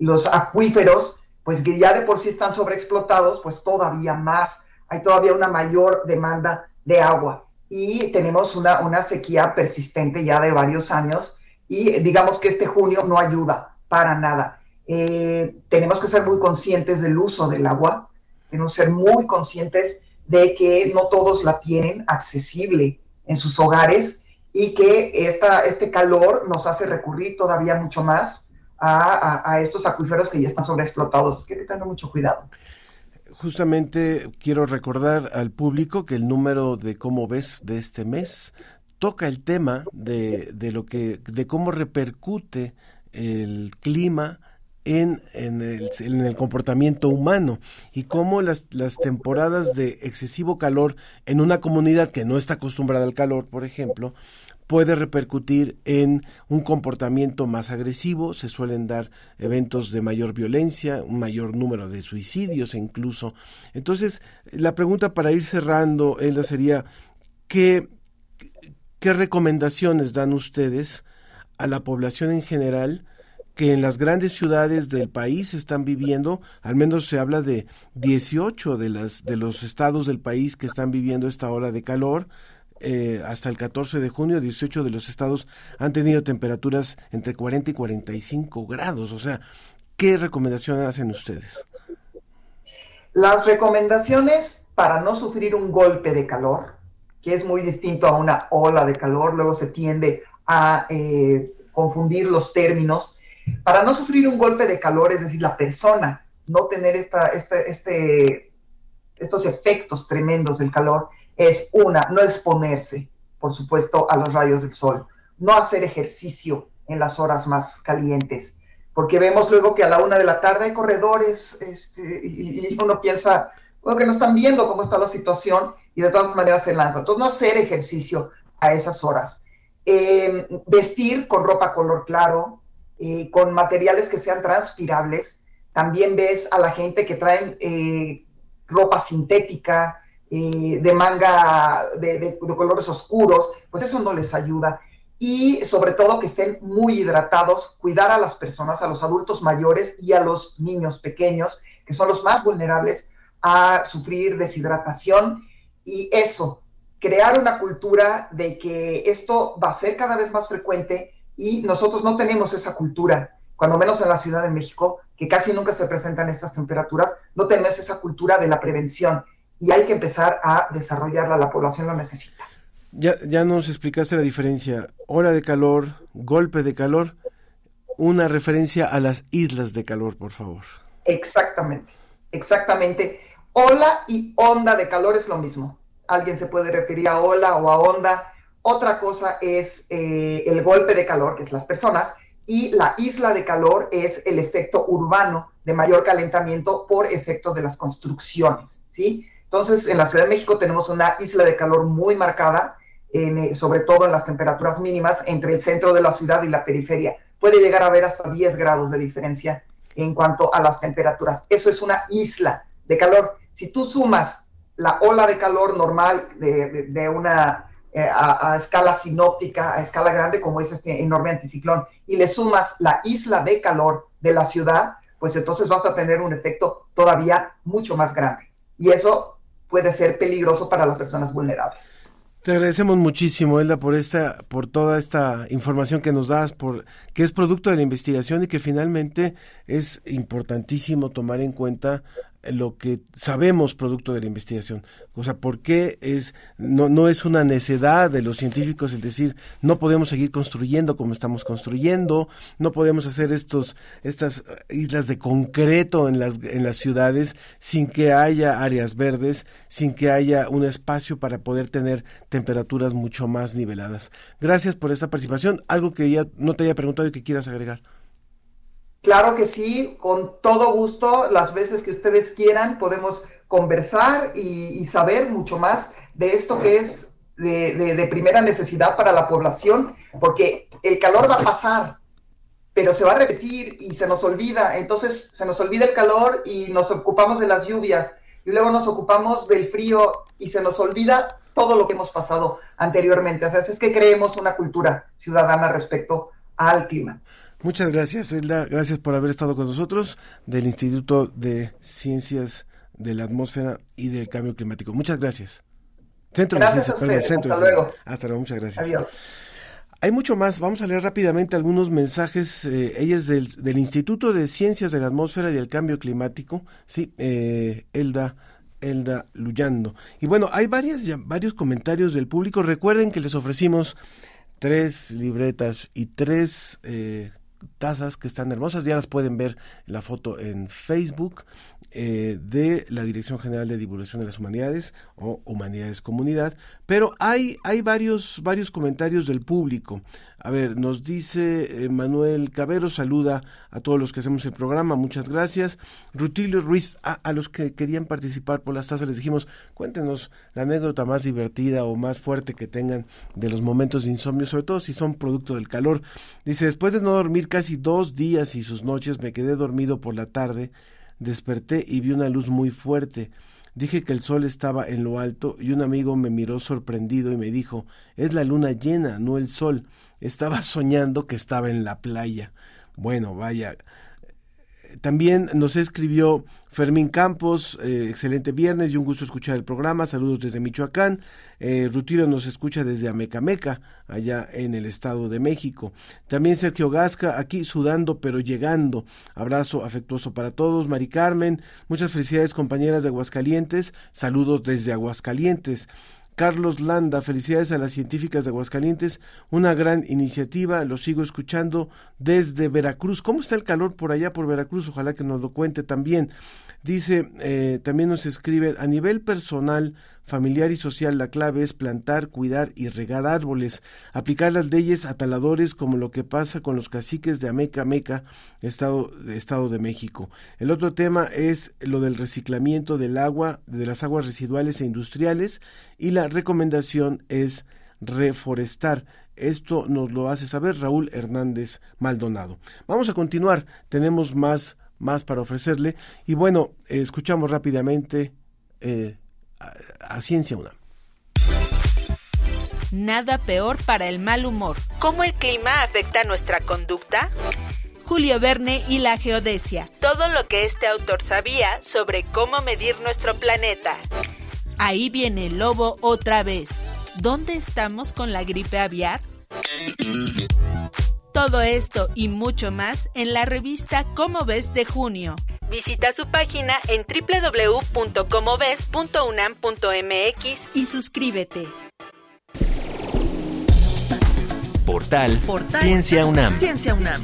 los acuíferos, pues que ya de por sí están sobreexplotados, pues todavía más, hay todavía una mayor demanda de agua y tenemos una, una sequía persistente ya de varios años y digamos que este junio no ayuda para nada. Eh, tenemos que ser muy conscientes del uso del agua, tenemos que ser muy conscientes de que no todos la tienen accesible en sus hogares y que esta, este calor nos hace recurrir todavía mucho más a, estos acuíferos que ya están sobreexplotados. Que hay que tener mucho cuidado. Justamente quiero recordar al público que el número de cómo ves de este mes toca el tema de, de lo que, de cómo repercute el clima en, en, el, en, el, comportamiento humano y cómo las, las temporadas de excesivo calor en una comunidad que no está acostumbrada al calor, por ejemplo, puede repercutir en un comportamiento más agresivo, se suelen dar eventos de mayor violencia, un mayor número de suicidios incluso. Entonces, la pregunta para ir cerrando, Elda, sería, ¿qué, ¿qué recomendaciones dan ustedes a la población en general que en las grandes ciudades del país están viviendo, al menos se habla de 18 de, las, de los estados del país que están viviendo esta hora de calor, eh, hasta el 14 de junio, 18 de los estados han tenido temperaturas entre 40 y 45 grados. O sea, ¿qué recomendaciones hacen ustedes? Las recomendaciones para no sufrir un golpe de calor que es muy distinto a una ola de calor, luego se tiende a eh, confundir los términos. Para no sufrir un golpe de calor, es decir, la persona no tener esta, este, estos efectos tremendos del calor, es una, no exponerse, por supuesto, a los rayos del sol, no hacer ejercicio en las horas más calientes, porque vemos luego que a la una de la tarde hay corredores este, y, uno piensa, bueno, que no están viendo cómo está la situación y de todas maneras se lanza. Entonces, no hacer ejercicio a esas horas. Eh, vestir con ropa color claro, eh, con materiales que sean transpirables. También ves a la gente que traen eh, ropa sintética, de manga de, colores oscuros, pues eso no les ayuda. Y sobre todo que estén muy hidratados, cuidar a las personas, a los adultos mayores y a los niños pequeños, que son los más vulnerables a sufrir deshidratación y eso, crear una cultura de que esto va a ser cada vez más frecuente y nosotros no tenemos esa cultura, cuando menos en la Ciudad de México, que casi nunca se presentan estas temperaturas, no tenemos esa cultura de la prevención y hay que empezar a desarrollarla, la población lo necesita. Ya, ya nos explicaste la diferencia, hora de calor, golpe de calor, una referencia a las islas de calor, por favor. Exactamente, exactamente. Ola y onda de calor es lo mismo. Alguien se puede referir a ola o a onda. Otra cosa es eh, el golpe de calor, que es las personas, y la isla de calor es el efecto urbano de mayor calentamiento por efecto de las construcciones, ¿sí? Entonces, en la Ciudad de México tenemos una isla de calor muy marcada, eh, sobre todo en las temperaturas mínimas, entre el centro de la ciudad y la periferia. Puede llegar a haber hasta 10 grados de diferencia en cuanto a las temperaturas. Eso es una isla de calor. Si tú sumas la ola de calor normal de, una eh, a, escala sinóptica, a escala grande, como es este enorme anticiclón, y le sumas la isla de calor de la ciudad, pues entonces vas a tener un efecto todavía mucho más grande. Y eso puede ser peligroso para las personas vulnerables. Te agradecemos muchísimo, Elda, por esta, por toda esta información que nos das, por que es producto de la investigación y que finalmente es importantísimo tomar en cuenta lo que sabemos producto de la investigación. O sea, ¿por qué es, no, no es una necedad de los científicos el decir, no podemos seguir construyendo como estamos construyendo, no podemos hacer estos, estas islas de concreto en las, en las ciudades sin que haya áreas verdes, sin que haya un espacio para poder tener temperaturas mucho más niveladas? Gracias por esta participación. Algo que ya no te haya preguntado y que quieras agregar. Claro que sí, con todo gusto, las veces que ustedes quieran podemos conversar y, saber mucho más de esto que es de, primera necesidad para la población, porque el calor va a pasar, pero se va a repetir y se nos olvida, entonces se nos olvida el calor y nos ocupamos de las lluvias y luego nos ocupamos del frío y se nos olvida todo lo que hemos pasado anteriormente. O sea, es que creemos una cultura ciudadana respecto al clima. Muchas gracias, Elda. Gracias por haber estado con nosotros del Instituto de Ciencias de la Atmósfera y del Cambio Climático. Muchas gracias. Centro de Ciencias, perdón, Centro Hasta luego. Hasta luego, muchas gracias. Adiós. Hay mucho más. Vamos a leer rápidamente algunos mensajes. Eh, ella es del, del, Instituto de Ciencias de la Atmósfera y del Cambio Climático. Sí, eh, Elda. Elda Luyando. Y bueno, hay varias, varios comentarios del público. Recuerden que les ofrecimos tres libretas y tres eh, tazas que están hermosas. Ya las pueden ver la foto en Facebook eh, de la Dirección General de Divulgación de las Humanidades o Humanidades Comunidad. Pero hay, hay varios, varios comentarios del público. A ver, nos dice eh, Manuel Cabero, saluda a todos los que hacemos el programa, muchas gracias. Rutilio Ruiz, a, los que querían participar por las tazas les dijimos, cuéntenos la anécdota más divertida o más fuerte que tengan de los momentos de insomnio, sobre todo si son producto del calor. Dice, después de no dormir casi dos días y sus noches, me quedé dormido por la tarde, desperté y vi una luz muy fuerte. Dije que el sol estaba en lo alto y un amigo me miró sorprendido y me dijo, es la luna llena, no el sol estaba [laughs] soñando que estaba en la playa. Bueno, vaya. También nos escribió Fermín Campos, eh, excelente viernes y un gusto escuchar el programa. Saludos desde Michoacán. Eh, Rutiro nos escucha desde Amecameca, allá en el Estado de México. También Sergio Gasca, aquí sudando pero llegando. Abrazo afectuoso para todos. Mari Carmen, muchas felicidades compañeras de Aguascalientes. Saludos desde Aguascalientes. Carlos Landa, felicidades a las científicas de Aguascalientes, una gran iniciativa, lo sigo escuchando desde Veracruz. ¿Cómo está el calor por allá por Veracruz? Ojalá que nos lo cuente también. Dice, eh, también nos escribe, a nivel personal, familiar y social, la clave es plantar, cuidar y regar árboles, aplicar las leyes a taladores como lo que pasa con los caciques de Ameca Meca, Estado, Estado de México. El otro tema es lo del reciclamiento del agua, de las aguas residuales e industriales, y la recomendación es reforestar. Esto nos lo hace saber Raúl Hernández Maldonado. Vamos a continuar, tenemos más más para ofrecerle. Y bueno, escuchamos rápidamente eh, a, Ciencia una Nada peor para el mal humor. ¿Cómo el clima afecta nuestra conducta? Julio Verne y la geodesia. Todo lo que este autor sabía sobre cómo medir nuestro planeta. Ahí viene el lobo otra vez. ¿Dónde estamos con la gripe aviar? Todo esto y mucho más en la revista Cómo ves de junio. Visita su página en www.comoves.unam.mx y suscríbete. Portal, Ciencia UNAM. Ciencia UNAM.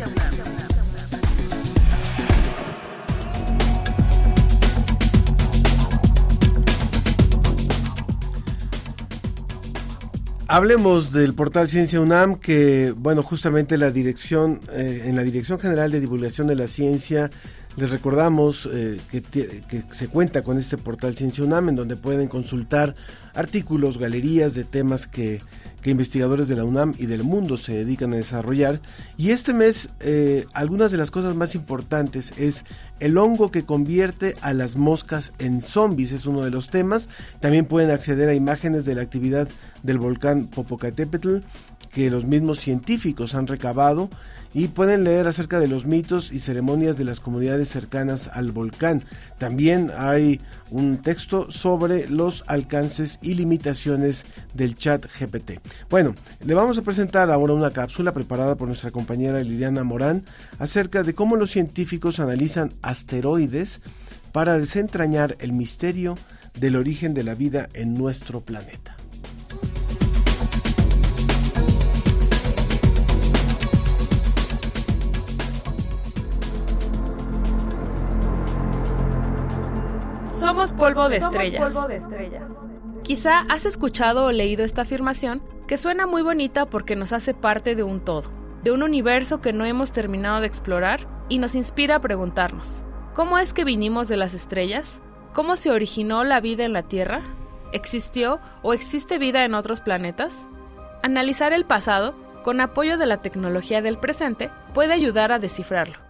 Hablemos del portal Ciencia UNAM, que, bueno, justamente la dirección, eh, en la Dirección General de Divulgación de la Ciencia, les recordamos eh, que, se cuenta con este portal Ciencia UNAM, en donde pueden consultar artículos, galerías de temas que que investigadores de la UNAM y del mundo se dedican a desarrollar. Y este mes, eh, algunas de las cosas más importantes es el hongo que convierte a las moscas en zombies, es uno de los temas. También pueden acceder a imágenes de la actividad del volcán Popocatépetl que los mismos científicos han recabado y pueden leer acerca de los mitos y ceremonias de las comunidades cercanas al volcán. También hay un texto sobre los alcances y limitaciones del chat GPT. Bueno, le vamos a presentar ahora una cápsula preparada por nuestra compañera Liliana Morán acerca de cómo los científicos analizan asteroides para desentrañar el misterio del origen de la vida en nuestro planeta. Somos polvo de estrellas. Quizá has escuchado o leído esta afirmación que suena muy bonita porque nos hace parte de un todo, de un universo que no hemos terminado de explorar y nos inspira a preguntarnos, ¿cómo es que vinimos de las estrellas? ¿Cómo se originó la vida en la Tierra? ¿Existió o existe vida en otros planetas? Analizar el pasado con apoyo de la tecnología del presente, puede ayudar a descifrarlo.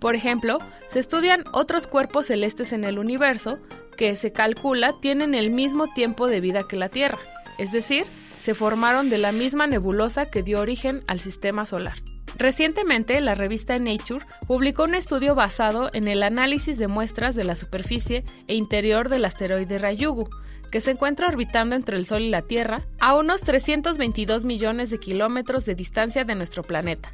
Por ejemplo, se estudian otros cuerpos celestes en el universo que se calcula tienen el mismo tiempo de vida que la Tierra, es decir, se formaron de la misma nebulosa que dio origen al sistema solar. Recientemente, la revista Nature publicó un estudio basado en el análisis de muestras de la superficie e interior del asteroide Ryugu, que se encuentra orbitando entre el Sol y la Tierra a unos 322 millones de kilómetros de distancia de nuestro planeta.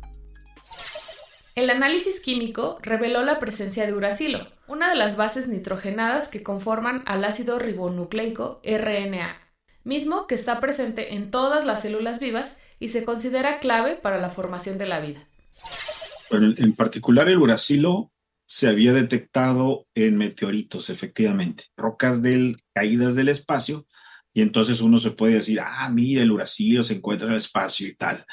El análisis químico reveló la presencia de uracilo, una de las bases nitrogenadas que conforman al ácido ribonucleico RNA, mismo que está presente en todas las células vivas y se considera clave para la formación de la vida. en particular el uracilo se había detectado en meteoritos, efectivamente, rocas del, caídas del espacio, y entonces uno se puede decir, ah, mira, el uracilo se encuentra en el espacio y tal.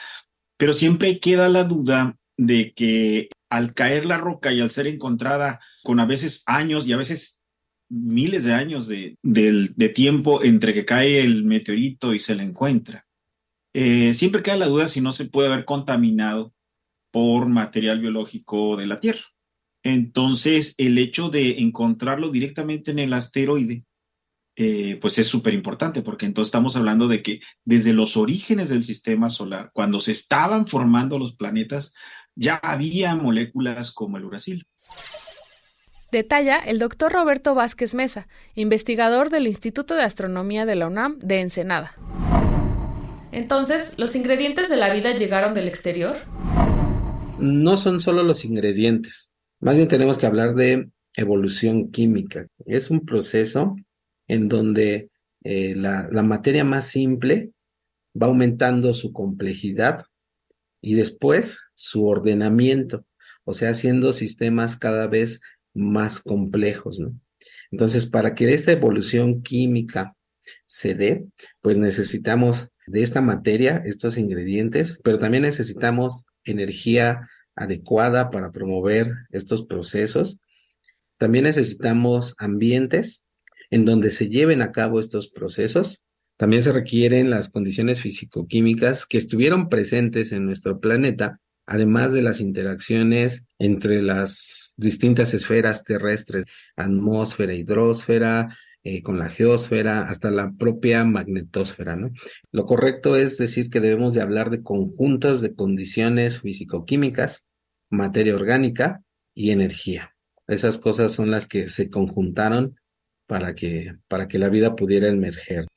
Pero siempre queda la duda de que al caer la roca y al ser encontrada con a veces años y a veces miles de años de, tiempo entre que cae el meteorito y se le encuentra, eh, siempre queda la duda si no se puede haber contaminado por material biológico de la Tierra. Entonces, el hecho de encontrarlo directamente en el asteroide eh, pues es súper importante porque entonces estamos hablando de que desde los orígenes del sistema solar, cuando se estaban formando los planetas, ya había moléculas como el uracil. Detalla el doctor Roberto Vázquez Mesa, investigador del Instituto de Astronomía de la UNAM de Ensenada. Entonces, ¿los ingredientes de la vida llegaron del exterior? No son solo los ingredientes, más bien tenemos que hablar de evolución química. Es un proceso en donde eh, la, la materia más simple va aumentando su complejidad y después su ordenamiento, o sea, haciendo sistemas cada vez más complejos, ¿no? Entonces, para que esta evolución química se dé, pues necesitamos de esta materia, estos ingredientes, pero también necesitamos energía adecuada para promover estos procesos. También necesitamos ambientes en donde se lleven a cabo estos procesos. También se requieren las condiciones físico-químicas que estuvieron presentes en nuestro planeta, además de las interacciones entre las distintas esferas terrestres, atmósfera, hidrosfera, eh, con la geósfera, hasta la propia magnetosfera. Lo correcto es decir que debemos de hablar de conjuntos de condiciones físico-químicas, materia orgánica y energía. Esas cosas son las que se conjuntaron para que, para que la vida pudiera emerger.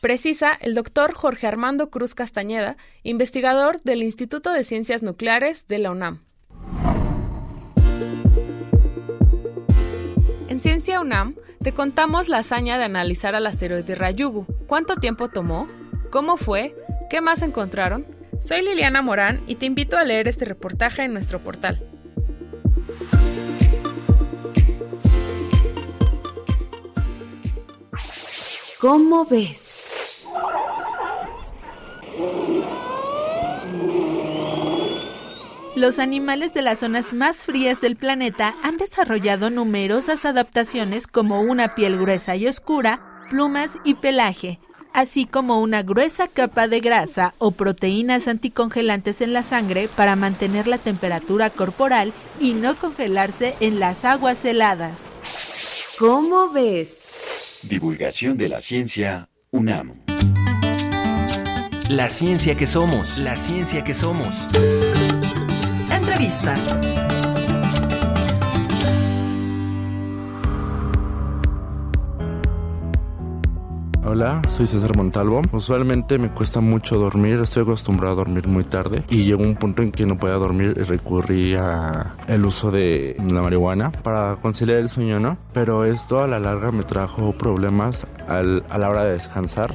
Precisa el doctor Jorge Armando Cruz Castañeda, investigador del Instituto de Ciencias Nucleares de la UNAM. En Ciencia UNAM te contamos la hazaña de analizar al asteroide Ryugu. ¿Cuánto tiempo tomó? ¿Cómo fue? ¿Qué más encontraron? Soy Liliana Morán y te invito a leer este reportaje en nuestro portal. ¿Cómo ves? Los animales de las zonas más frías del planeta han desarrollado numerosas adaptaciones como una piel gruesa y oscura, plumas y pelaje, así como una gruesa capa de grasa o proteínas anticongelantes en la sangre para mantener la temperatura corporal y no congelarse en las aguas heladas. ¿Cómo ves? Divulgación de la ciencia UNAM. La ciencia que somos, la ciencia que somos. Entrevista. Hola, soy César Montalvo. Usualmente me cuesta mucho dormir, estoy acostumbrado a dormir muy tarde y llegó un punto en que no podía dormir y recurrí a el uso de la marihuana para conciliar el sueño, ¿no? Pero esto a la larga me trajo problemas a la hora de descansar.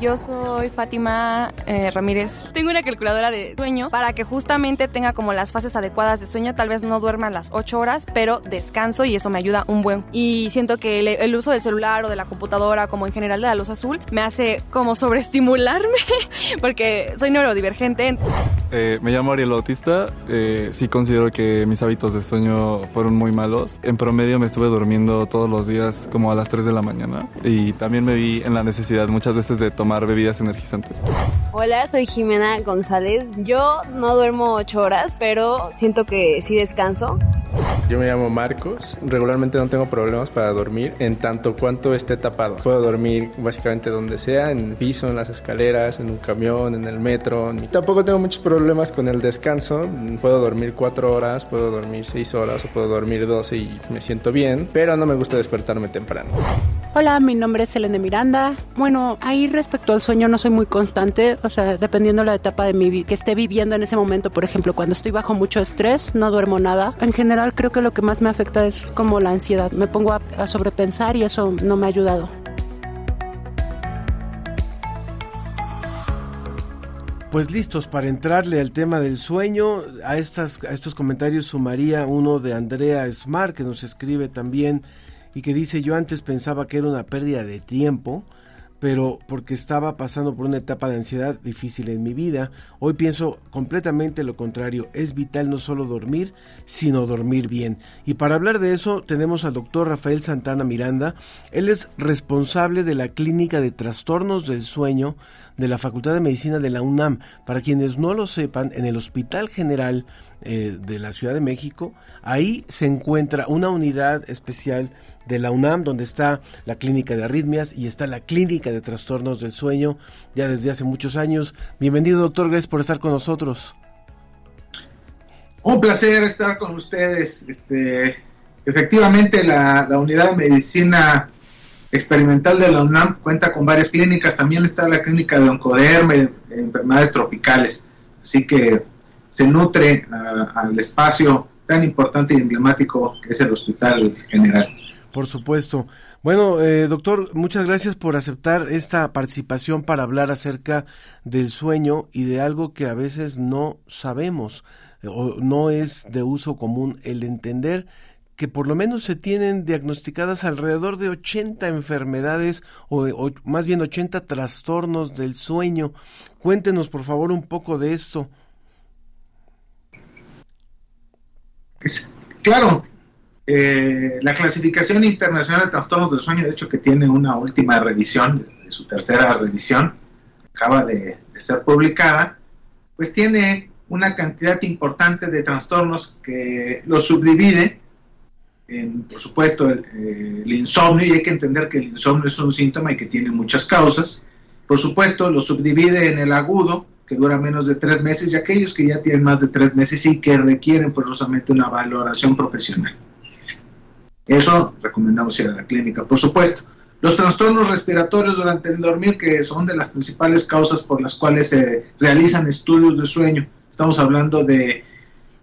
Yo soy Fátima eh, Ramírez. Tengo una calculadora de sueño para que justamente tenga como las fases adecuadas de sueño. Tal vez no duerma las 8 horas, pero descanso y eso me ayuda un buen. Y siento que el, uso del celular o de la computadora, como en general de la luz azul, me hace como sobreestimularme [laughs] porque soy neurodivergente. Eh, me llamo Ariel Bautista. Eh, sí considero que mis hábitos de sueño fueron muy malos. En promedio me estuve durmiendo todos los días como a las 3 de la mañana y también me vi en la necesidad muchas veces de tomar bebidas energizantes. Hola, soy Jimena González. Yo no duermo 8 horas, pero siento que sí descanso. Yo me llamo Marcos. Regularmente no tengo problemas para dormir en tanto cuanto esté tapado. Puedo dormir básicamente donde sea, en el piso, en las escaleras, en un camión, en el metro. Tampoco tengo muchos problemas con el descanso. Puedo dormir cuatro horas, puedo dormir seis horas o puedo dormir 12 y me siento bien, pero no me gusta despertarme temprano. Hola, mi nombre es Elena Miranda. Bueno, ahí respecto al sueño no soy muy constante, o sea, dependiendo la etapa de mi que esté viviendo en ese momento, por ejemplo, cuando estoy bajo mucho estrés, no duermo nada. En general creo que lo que más me afecta es como la ansiedad. Me pongo a, a sobrepensar y eso no me ha ayudado. Pues listos para entrarle al tema del sueño. A, estas, a estos comentarios sumaría uno de Andrea Smart, que nos escribe también y que dice, yo antes pensaba que era una pérdida de tiempo, pero porque estaba pasando por una etapa de ansiedad difícil en mi vida. Hoy pienso completamente lo contrario. Es vital no solo dormir, sino dormir bien. Y para hablar de eso tenemos al doctor Rafael Santana Miranda. Él es responsable de la Clínica de Trastornos del Sueño de la Facultad de Medicina de la UNAM. Para quienes no lo sepan, en el Hospital General eh, de la Ciudad de México, ahí se encuentra una unidad especial de la UNAM, donde está la clínica de arritmias y está la clínica de trastornos del sueño ya desde hace muchos años. Bienvenido, doctor, gracias por estar con nosotros. Un placer estar con ustedes. Este, efectivamente, la, la unidad de medicina experimental de la UNAM cuenta con varias clínicas. También está la clínica de oncoderme, enfermedades tropicales. Así que se nutre al espacio tan importante y emblemático que es el Hospital General. Por supuesto. Bueno, eh, doctor, muchas gracias por aceptar esta participación para hablar acerca del sueño y de algo que a veces no sabemos eh, o no es de uso común el entender que por lo menos se tienen diagnosticadas alrededor de 80 enfermedades o, o, más bien 80 trastornos del sueño. Cuéntenos por favor un poco de esto. Es, claro, eh, la clasificación internacional de trastornos del sueño, de hecho que tiene una última revisión, su tercera revisión, acaba de, de ser publicada, pues tiene una cantidad importante de trastornos que los subdivide en, por supuesto, el, eh, el, insomnio, y hay que entender que el insomnio es un síntoma y que tiene muchas causas. Por supuesto, lo subdivide en el agudo, que dura menos de tres meses, y aquellos que ya tienen más de tres meses y que requieren forzosamente una valoración profesional. Eso recomendamos ir a la clínica, por supuesto. Los trastornos respiratorios durante el dormir, que son de las principales causas por las cuales se realizan estudios de sueño. Estamos hablando de,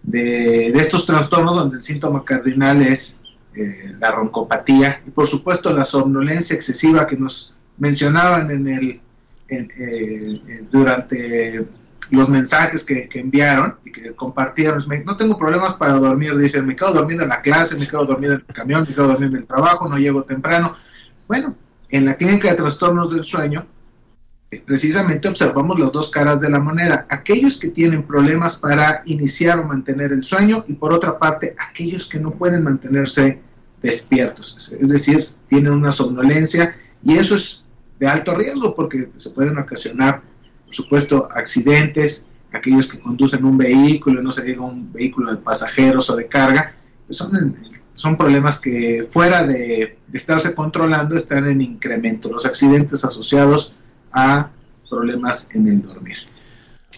de, estos trastornos donde el síntoma cardinal es eh, la roncopatía y por supuesto la somnolencia excesiva que nos mencionaban en el, eh, durante los mensajes que, que, enviaron y que compartieron. No tengo problemas para dormir, dicen, me quedo dormido en la clase, me quedo dormido en el camión, me quedo dormido en el trabajo, no llego temprano. Bueno, en la clínica de trastornos del sueño, precisamente observamos las dos caras de la moneda. Aquellos que tienen problemas para iniciar o mantener el sueño y por otra parte, aquellos que no pueden mantenerse despiertos. Es decir, tienen una somnolencia y eso es de alto riesgo porque se pueden ocasionar por supuesto, accidentes, aquellos que conducen un vehículo, no se diga un vehículo de pasajeros o de carga, pues son, son problemas que fuera de, estarse controlando están en incremento, los accidentes asociados a problemas en el dormir.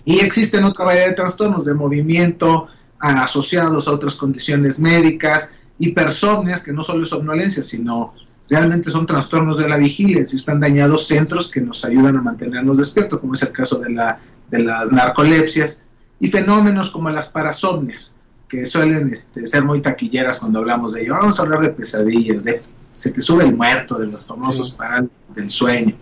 Y existen otra variedad de trastornos de movimiento asociados a otras condiciones médicas, hipersomnias, que no solo es somnolencia, sino realmente son trastornos de la vigilia, si están dañados centros que nos ayudan a mantenernos despiertos, como es el caso de, la, de las narcolepsias, y fenómenos como las parasomnias, que suelen este, ser muy taquilleras cuando hablamos de ello. Vamos a hablar de pesadillas, de se te sube el muerto, de los famosos sí. parálisis del sueño,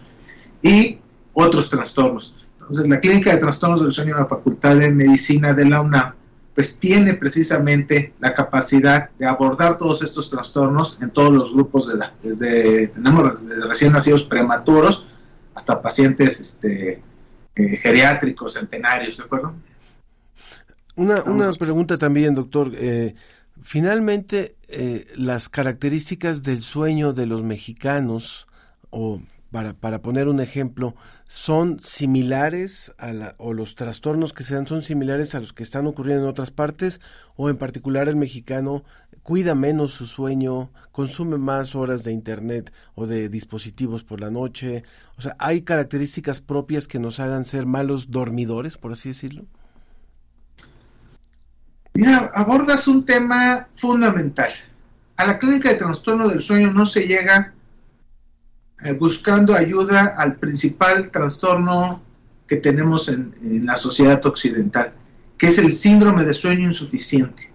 y otros trastornos. Entonces, la Clínica de Trastornos del Sueño de la Facultad de Medicina de la UNAM pues tiene precisamente la capacidad de abordar todos estos trastornos en todos los grupos de la, desde tenemos desde recién nacidos prematuros hasta pacientes este, eh, geriátricos, centenarios, ¿de acuerdo? Una, una pregunta también, doctor. Eh, finalmente, eh, las características del sueño de los mexicanos, o para, para poner un ejemplo, son similares a la, o los trastornos que se dan son similares a los que están ocurriendo en otras partes, o en particular el mexicano cuida menos su sueño, consume más horas de internet o de dispositivos por la noche. O sea, ¿hay características propias que nos hagan ser malos dormidores, por así decirlo? Mira, abordas un tema fundamental. A la clínica de trastorno del sueño no se llega buscando ayuda al principal trastorno que tenemos en, en la sociedad occidental, que es el síndrome de sueño insuficiente.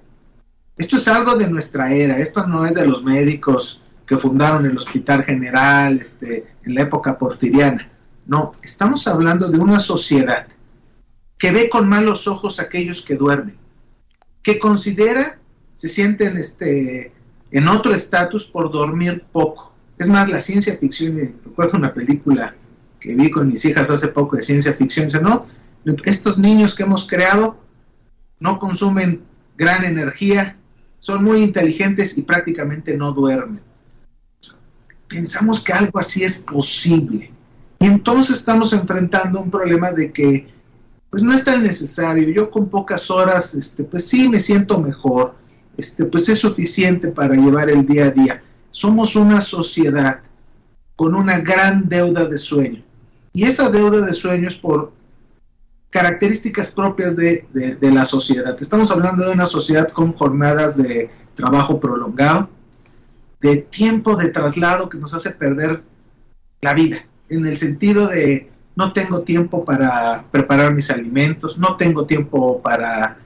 Esto es algo de nuestra era, esto no es de los médicos que fundaron el Hospital General este, en la época porfiriana. No, estamos hablando de una sociedad que ve con malos ojos a aquellos que duermen, que considera, se sienten este, en otro estatus por dormir poco. Es más, la ciencia ficción, recuerdo una película que vi con mis hijas hace poco de ciencia ficción, dice, no, estos niños que hemos creado no consumen gran energía, son muy inteligentes y prácticamente no duermen. Pensamos que algo así es posible. Y entonces estamos enfrentando un problema de que pues no es tan necesario. Yo con pocas horas, este, pues sí me siento mejor. Este, pues es suficiente para llevar el día a día. Somos una sociedad con una gran deuda de sueño. Y esa deuda de sueño es por características propias de, la sociedad. Estamos hablando de una sociedad con jornadas de trabajo prolongado, de tiempo de traslado que nos hace perder la vida, en el sentido de no tengo tiempo para preparar mis alimentos, no tengo tiempo para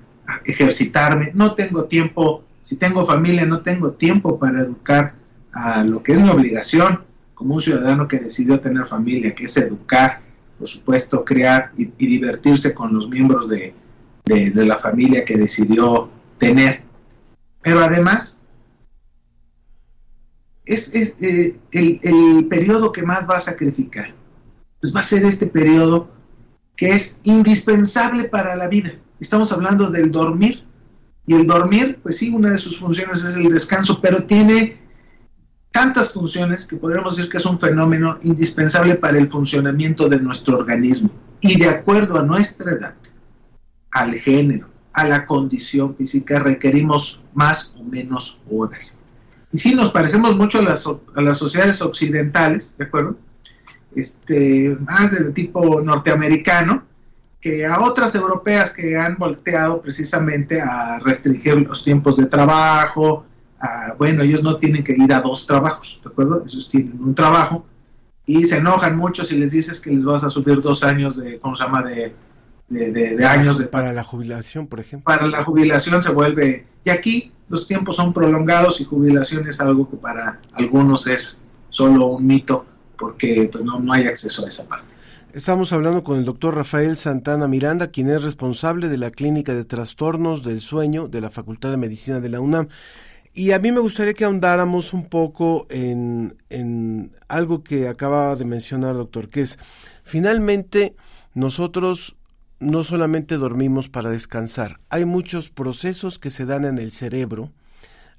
ejercitarme, no tengo tiempo, si tengo familia, no tengo tiempo para educar a lo que es mi obligación como un ciudadano que decidió tener familia, que es educar, por supuesto, crear y, divertirse con los miembros de, la familia que decidió tener. Pero además, es, eh, el, periodo que más va a sacrificar. Pues va a ser este periodo que es indispensable para la vida. Estamos hablando del dormir. Y el dormir, pues sí, una de sus funciones es el descanso, pero tiene tantas funciones que podríamos decir que es un fenómeno indispensable para el funcionamiento de nuestro organismo. Y de acuerdo a nuestra edad, al género, a la condición física, requerimos más o menos horas. Y sí, nos parecemos mucho a las, a las sociedades occidentales, ¿de acuerdo? Este, más del tipo norteamericano, que a otras europeas que han volteado precisamente a restringir los tiempos de trabajo, bueno, ellos no tienen que ir a dos trabajos, ¿de acuerdo? Ellos tienen un trabajo y se enojan mucho si les dices que les vas a subir dos años de, ¿cómo se llama?, de, de, años. De, para la jubilación, por ejemplo. Para la jubilación se vuelve, y aquí los tiempos son prolongados y jubilación es algo que para algunos es solo un mito porque pues, no, no hay acceso a esa parte. Estamos hablando con el doctor Rafael Santana Miranda, quien es responsable de la Clínica de Trastornos del Sueño de la Facultad de Medicina de la UNAM. Y a mí me gustaría que ahondáramos un poco en, en algo que acaba de mencionar, doctor, que es, finalmente, nosotros no solamente dormimos para descansar, hay muchos procesos que se dan en el cerebro,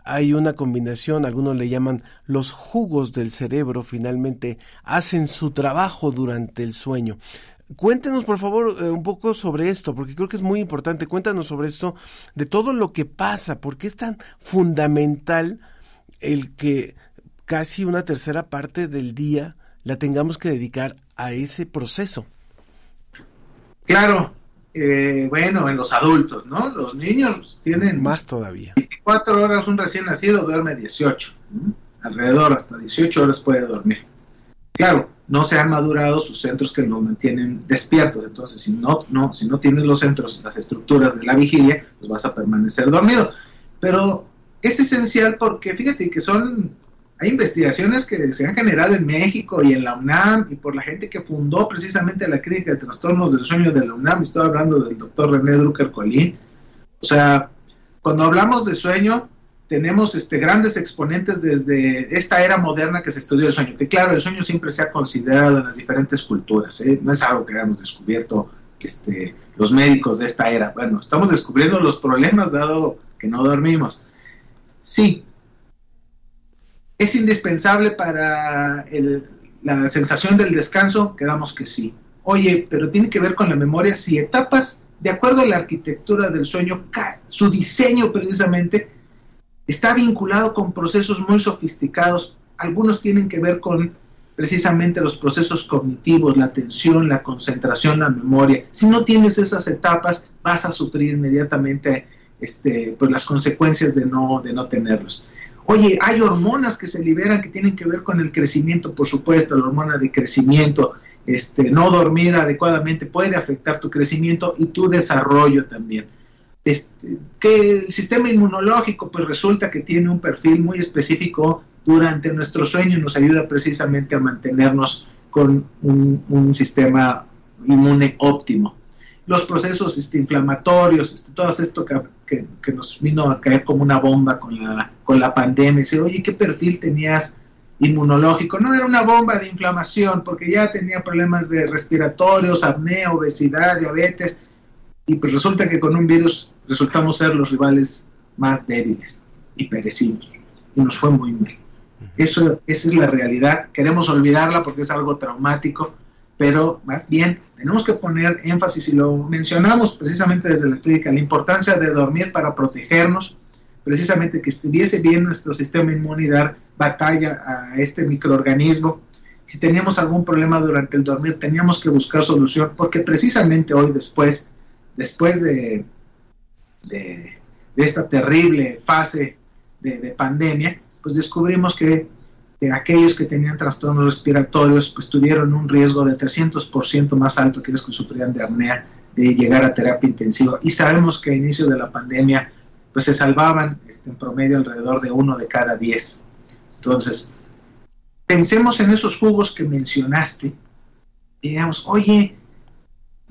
hay una combinación, algunos le llaman los jugos del cerebro, finalmente hacen su trabajo durante el sueño. Cuéntenos, por favor, eh, un poco sobre esto, porque creo que es muy importante. Cuéntanos sobre esto, de todo lo que pasa, porque es tan fundamental el que casi una tercera parte del día la tengamos que dedicar a ese proceso. Claro, eh, bueno, en los adultos, ¿no? Los niños tienen... Más todavía. 24 horas, un recién nacido duerme 18, alrededor, hasta 18 horas puede dormir. Claro, no se han madurado sus centros que lo mantienen despiertos. Entonces, si no, no, si no tienes los centros, las estructuras de la vigilia, pues vas a permanecer dormido. Pero es esencial porque fíjate que son, hay investigaciones que se han generado en México y en la UNAM y por la gente que fundó precisamente la clínica de trastornos del sueño de la UNAM. Estoy hablando del doctor René Drucker Colín. O sea, cuando hablamos de sueño, tenemos este, grandes exponentes desde esta era moderna que se estudió el sueño, que claro, el sueño siempre se ha considerado en las diferentes culturas, ¿eh? no es algo que hayamos descubierto este, los médicos de esta era. Bueno, estamos descubriendo los problemas dado que no dormimos. Sí, es indispensable para la sensación del descanso, quedamos que sí. Oye, pero tiene que ver con la memoria, si etapas, de acuerdo a la arquitectura del sueño, su diseño precisamente está vinculado con procesos muy sofisticados. Algunos tienen que ver con precisamente los procesos cognitivos, la atención, la concentración, la memoria. Si no tienes esas etapas, vas a sufrir inmediatamente este, pues las consecuencias de no, de no tenerlos. Oye, hay hormonas que se liberan que tienen que ver con el crecimiento, por supuesto, la hormona de crecimiento, este, no dormir adecuadamente puede afectar tu crecimiento y tu desarrollo también. Este, que el sistema inmunológico pues resulta que tiene un perfil muy específico durante nuestro sueño y nos ayuda precisamente a mantenernos con un, sistema inmune óptimo. Los procesos este, inflamatorios, este, todo esto que, que, nos vino a caer como una bomba con la, con la pandemia, dice, oye, ¿qué perfil tenías inmunológico? No era una bomba de inflamación, porque ya tenía problemas de respiratorios, apnea, obesidad, diabetes, y pues resulta que con un virus resultamos ser los rivales más débiles y perecimos, y nos fue muy mal. Eso, esa es la realidad. Queremos olvidarla porque es algo traumático, pero más bien tenemos que poner énfasis, y lo mencionamos precisamente desde la clínica, la importancia de dormir para protegernos, precisamente que estuviese bien nuestro sistema inmune y dar batalla a este microorganismo. Si teníamos algún problema durante el dormir, teníamos que buscar solución, porque precisamente hoy, después, después de, de, esta terrible fase de, de pandemia, pues descubrimos que, aquellos que tenían trastornos respiratorios pues tuvieron un riesgo de 300% más alto que los que sufrían de apnea de llegar a terapia intensiva. Y sabemos que a inicio de la pandemia pues se salvaban este, en promedio alrededor de uno de cada diez. Entonces, pensemos en esos jugos que mencionaste y digamos, oye,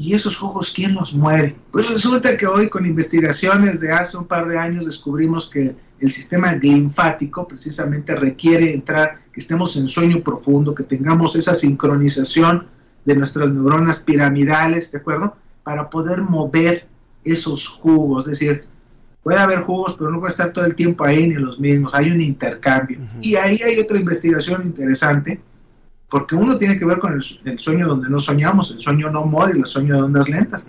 ¿y esos jugos quién los muere? Pues resulta que hoy con investigaciones de hace un par de años descubrimos que el sistema linfático precisamente requiere entrar, que estemos en sueño profundo, que tengamos esa sincronización de nuestras neuronas piramidales, ¿de acuerdo? Para poder mover esos jugos, es decir, puede haber jugos, pero no puede estar todo el tiempo ahí ni los mismos, hay un intercambio. Y ahí hay otra investigación interesante, porque uno tiene que ver con el, sueño donde no soñamos, el sueño no mor y el sueño de ondas lentas.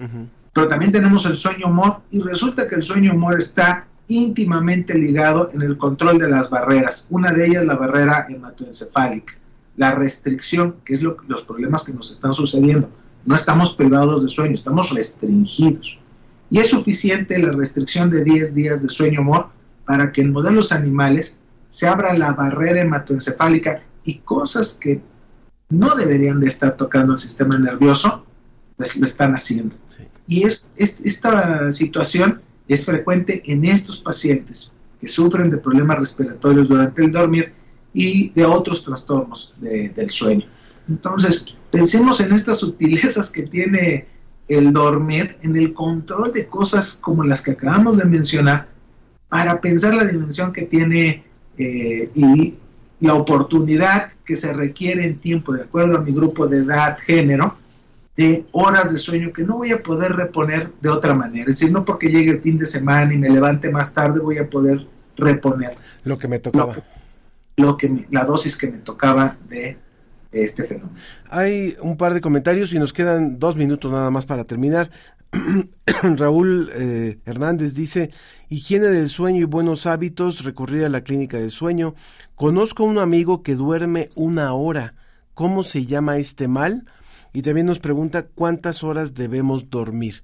Pero también tenemos el sueño mor y resulta que el sueño mor está íntimamente ligado en el control de las barreras. Una de ellas la barrera hematoencefálica, la restricción, que es lo, los problemas que nos están sucediendo. No estamos privados de sueño, estamos restringidos. Y es suficiente la restricción de 10 días de sueño humor para que en modelos animales se abra la barrera hematoencefálica y cosas que no deberían de estar tocando el sistema nervioso, pues lo están haciendo. Y es, esta situación es frecuente en estos pacientes que sufren de problemas respiratorios durante el dormir y de otros trastornos del sueño. Entonces, pensemos en estas sutilezas que tiene el dormir, en el control de cosas como las que acabamos de mencionar, para pensar la dimensión que tiene eh, y la oportunidad que se requiere en tiempo, de acuerdo a mi grupo de edad, género, de horas de sueño que no voy a poder reponer de otra manera. Es decir, no porque llegue el fin de semana y me levante más tarde voy a poder reponer. Lo que me tocaba. Lo, que la dosis que me tocaba de, este fenómeno. Hay un par de comentarios y nos quedan dos minutos nada más para terminar. [coughs] Raúl eh, Hernández dice, higiene del sueño y buenos hábitos, recurrir a la clínica del sueño. Conozco a un amigo que duerme una hora. ¿Cómo se llama este mal? Y también nos pregunta cuántas horas debemos dormir.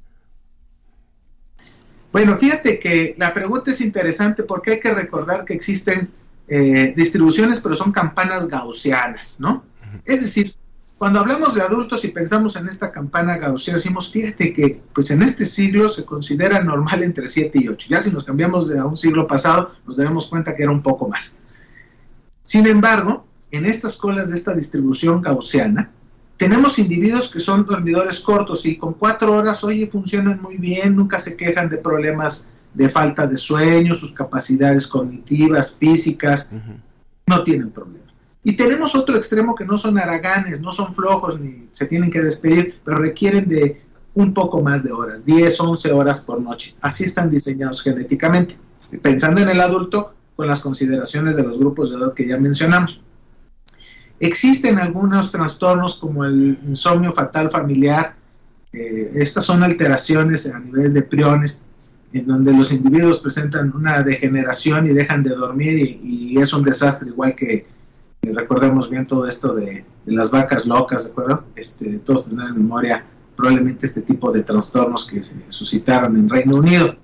Bueno, fíjate que la pregunta es interesante porque hay que recordar que existen eh, distribuciones, pero son campanas gaussianas, ¿no? Es decir, cuando hablamos de adultos y pensamos en esta campana gaussiana, decimos, fíjate que pues en este siglo se considera normal entre 7 y 8. Ya si nos cambiamos de a un siglo pasado, nos daremos cuenta que era un poco más. Sin embargo, en estas colas de esta distribución gaussiana, tenemos individuos que son dormidores cortos y con cuatro horas, oye, funcionan muy bien, nunca se quejan de problemas de falta de sueño, sus capacidades cognitivas, físicas, no tienen problemas. Y tenemos otro extremo que no son haraganes, no son flojos ni se tienen que despedir, pero requieren de un poco más de horas, 10, 11 horas por noche. Así están diseñados genéticamente, pensando en el adulto con las consideraciones de los grupos de edad que ya mencionamos. Existen algunos trastornos como el insomnio fatal familiar, eh, estas son alteraciones a nivel de priones, en donde los individuos presentan una degeneración y dejan de dormir y, es un desastre, igual que recordemos bien todo esto de, las vacas locas, ¿de acuerdo? Este, todos tendrán en memoria probablemente este tipo de trastornos que se suscitaron en Reino Unido.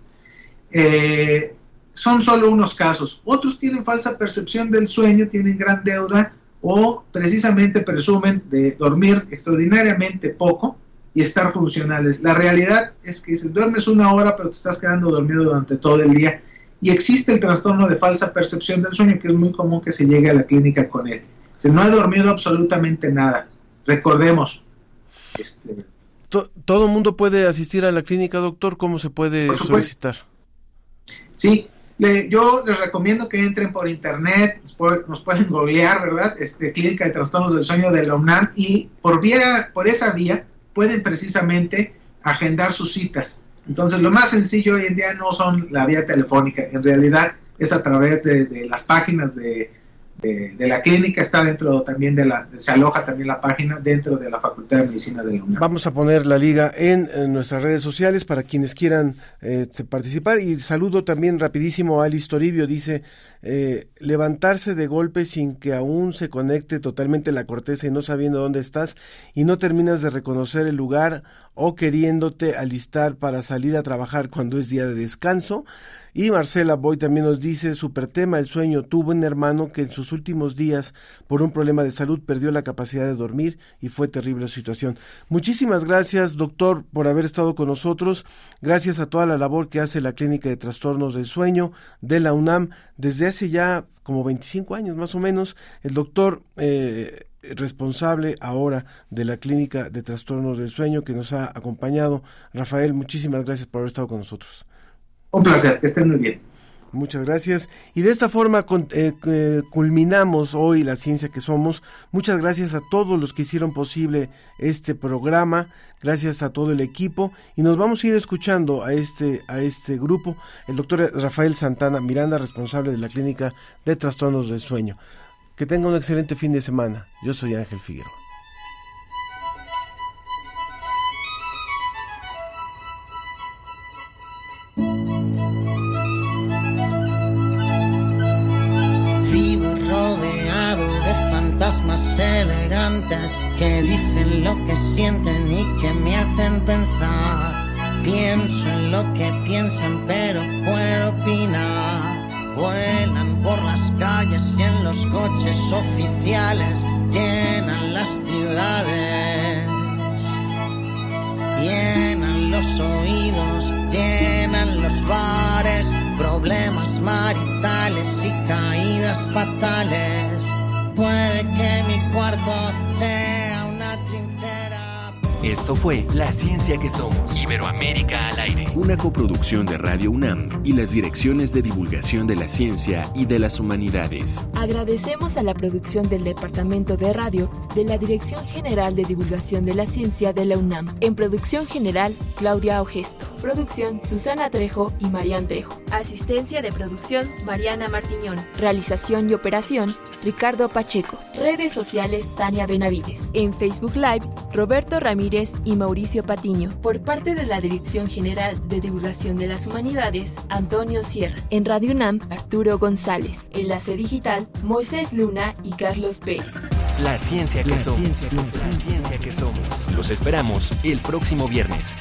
Eh, son solo unos casos. Otros tienen falsa percepción del sueño, tienen gran deuda o precisamente presumen de dormir extraordinariamente poco y estar funcionales. La realidad es que dices, duermes una hora pero te estás quedando dormido durante todo el día y existe el trastorno de falsa percepción del sueño que es muy común que se llegue a la clínica con él. Si no he dormido absolutamente nada. Recordemos, este, ¿Todo el mundo puede asistir a la clínica, doctor? ¿Cómo se puede solicitar? Sí, yo les recomiendo que entren por internet, nos pueden googlear, ¿verdad? Este, Clínica de Trastornos del Sueño de la UNAM y por, vía, por esa vía pueden precisamente agendar sus citas. Entonces, lo más sencillo hoy en día no son la vía telefónica, en realidad es a través de las páginas de de, la clínica está dentro también de la, se aloja también la página dentro de la Facultad de Medicina de la UNAM. Vamos a poner la liga en, nuestras redes sociales para quienes quieran eh, participar y saludo también rapidísimo a Alice Toribio, dice eh, levantarse de golpe sin que aún se conecte totalmente la corteza y no sabiendo dónde estás y no terminas de reconocer el lugar o queriéndote alistar para salir a trabajar cuando es día de descanso. Y Marcela Boy también nos dice, super tema, el sueño. Tuvo un hermano que en sus últimos días, por un problema de salud, perdió la capacidad de dormir y fue terrible la situación. Muchísimas gracias, doctor, por haber estado con nosotros. Gracias a toda la labor que hace la Clínica de Trastornos del Sueño de la UNAM. Desde hace ya como 25 años más o menos, el doctor... Eh, responsable ahora de la clínica de trastornos del sueño que nos ha acompañado. Rafael, muchísimas gracias por haber estado con nosotros. Un placer, que estén muy bien. Muchas gracias. Y de esta forma eh, culminamos hoy la ciencia que somos. Muchas gracias a todos los que hicieron posible este programa. Gracias a todo el equipo. Y nos vamos a ir escuchando a este, a este grupo. El doctor Rafael Santana Miranda, responsable de la Clínica de Trastornos del Sueño. Que tenga un excelente fin de semana. Yo soy Ángel Figueroa. Que Somos. Iberoamérica al aire. Una coproducción de Radio UNAM y las direcciones de divulgación de la ciencia y de las humanidades. Agradecemos a la producción del Departamento de Radio de la Dirección General de Divulgación de la Ciencia de la UNAM. En producción general, Claudia Ogesto. Producción, Susana Trejo y Marian Trejo. Asistencia de producción, Mariana Martiñón. Realización y operación, Ricardo Pacheco. Redes sociales, Tania Benavides. En Facebook Live, Roberto Ramírez y Mauricio Patiño. Por parte de la Dirección General de Divulgación de las Humanidades, Antonio Sierra. En Radio UNAM, Arturo González. Enlace digital, Moisés Luna y Carlos Pérez. La ciencia que somos. la ciencia que somos. Los esperamos el próximo viernes.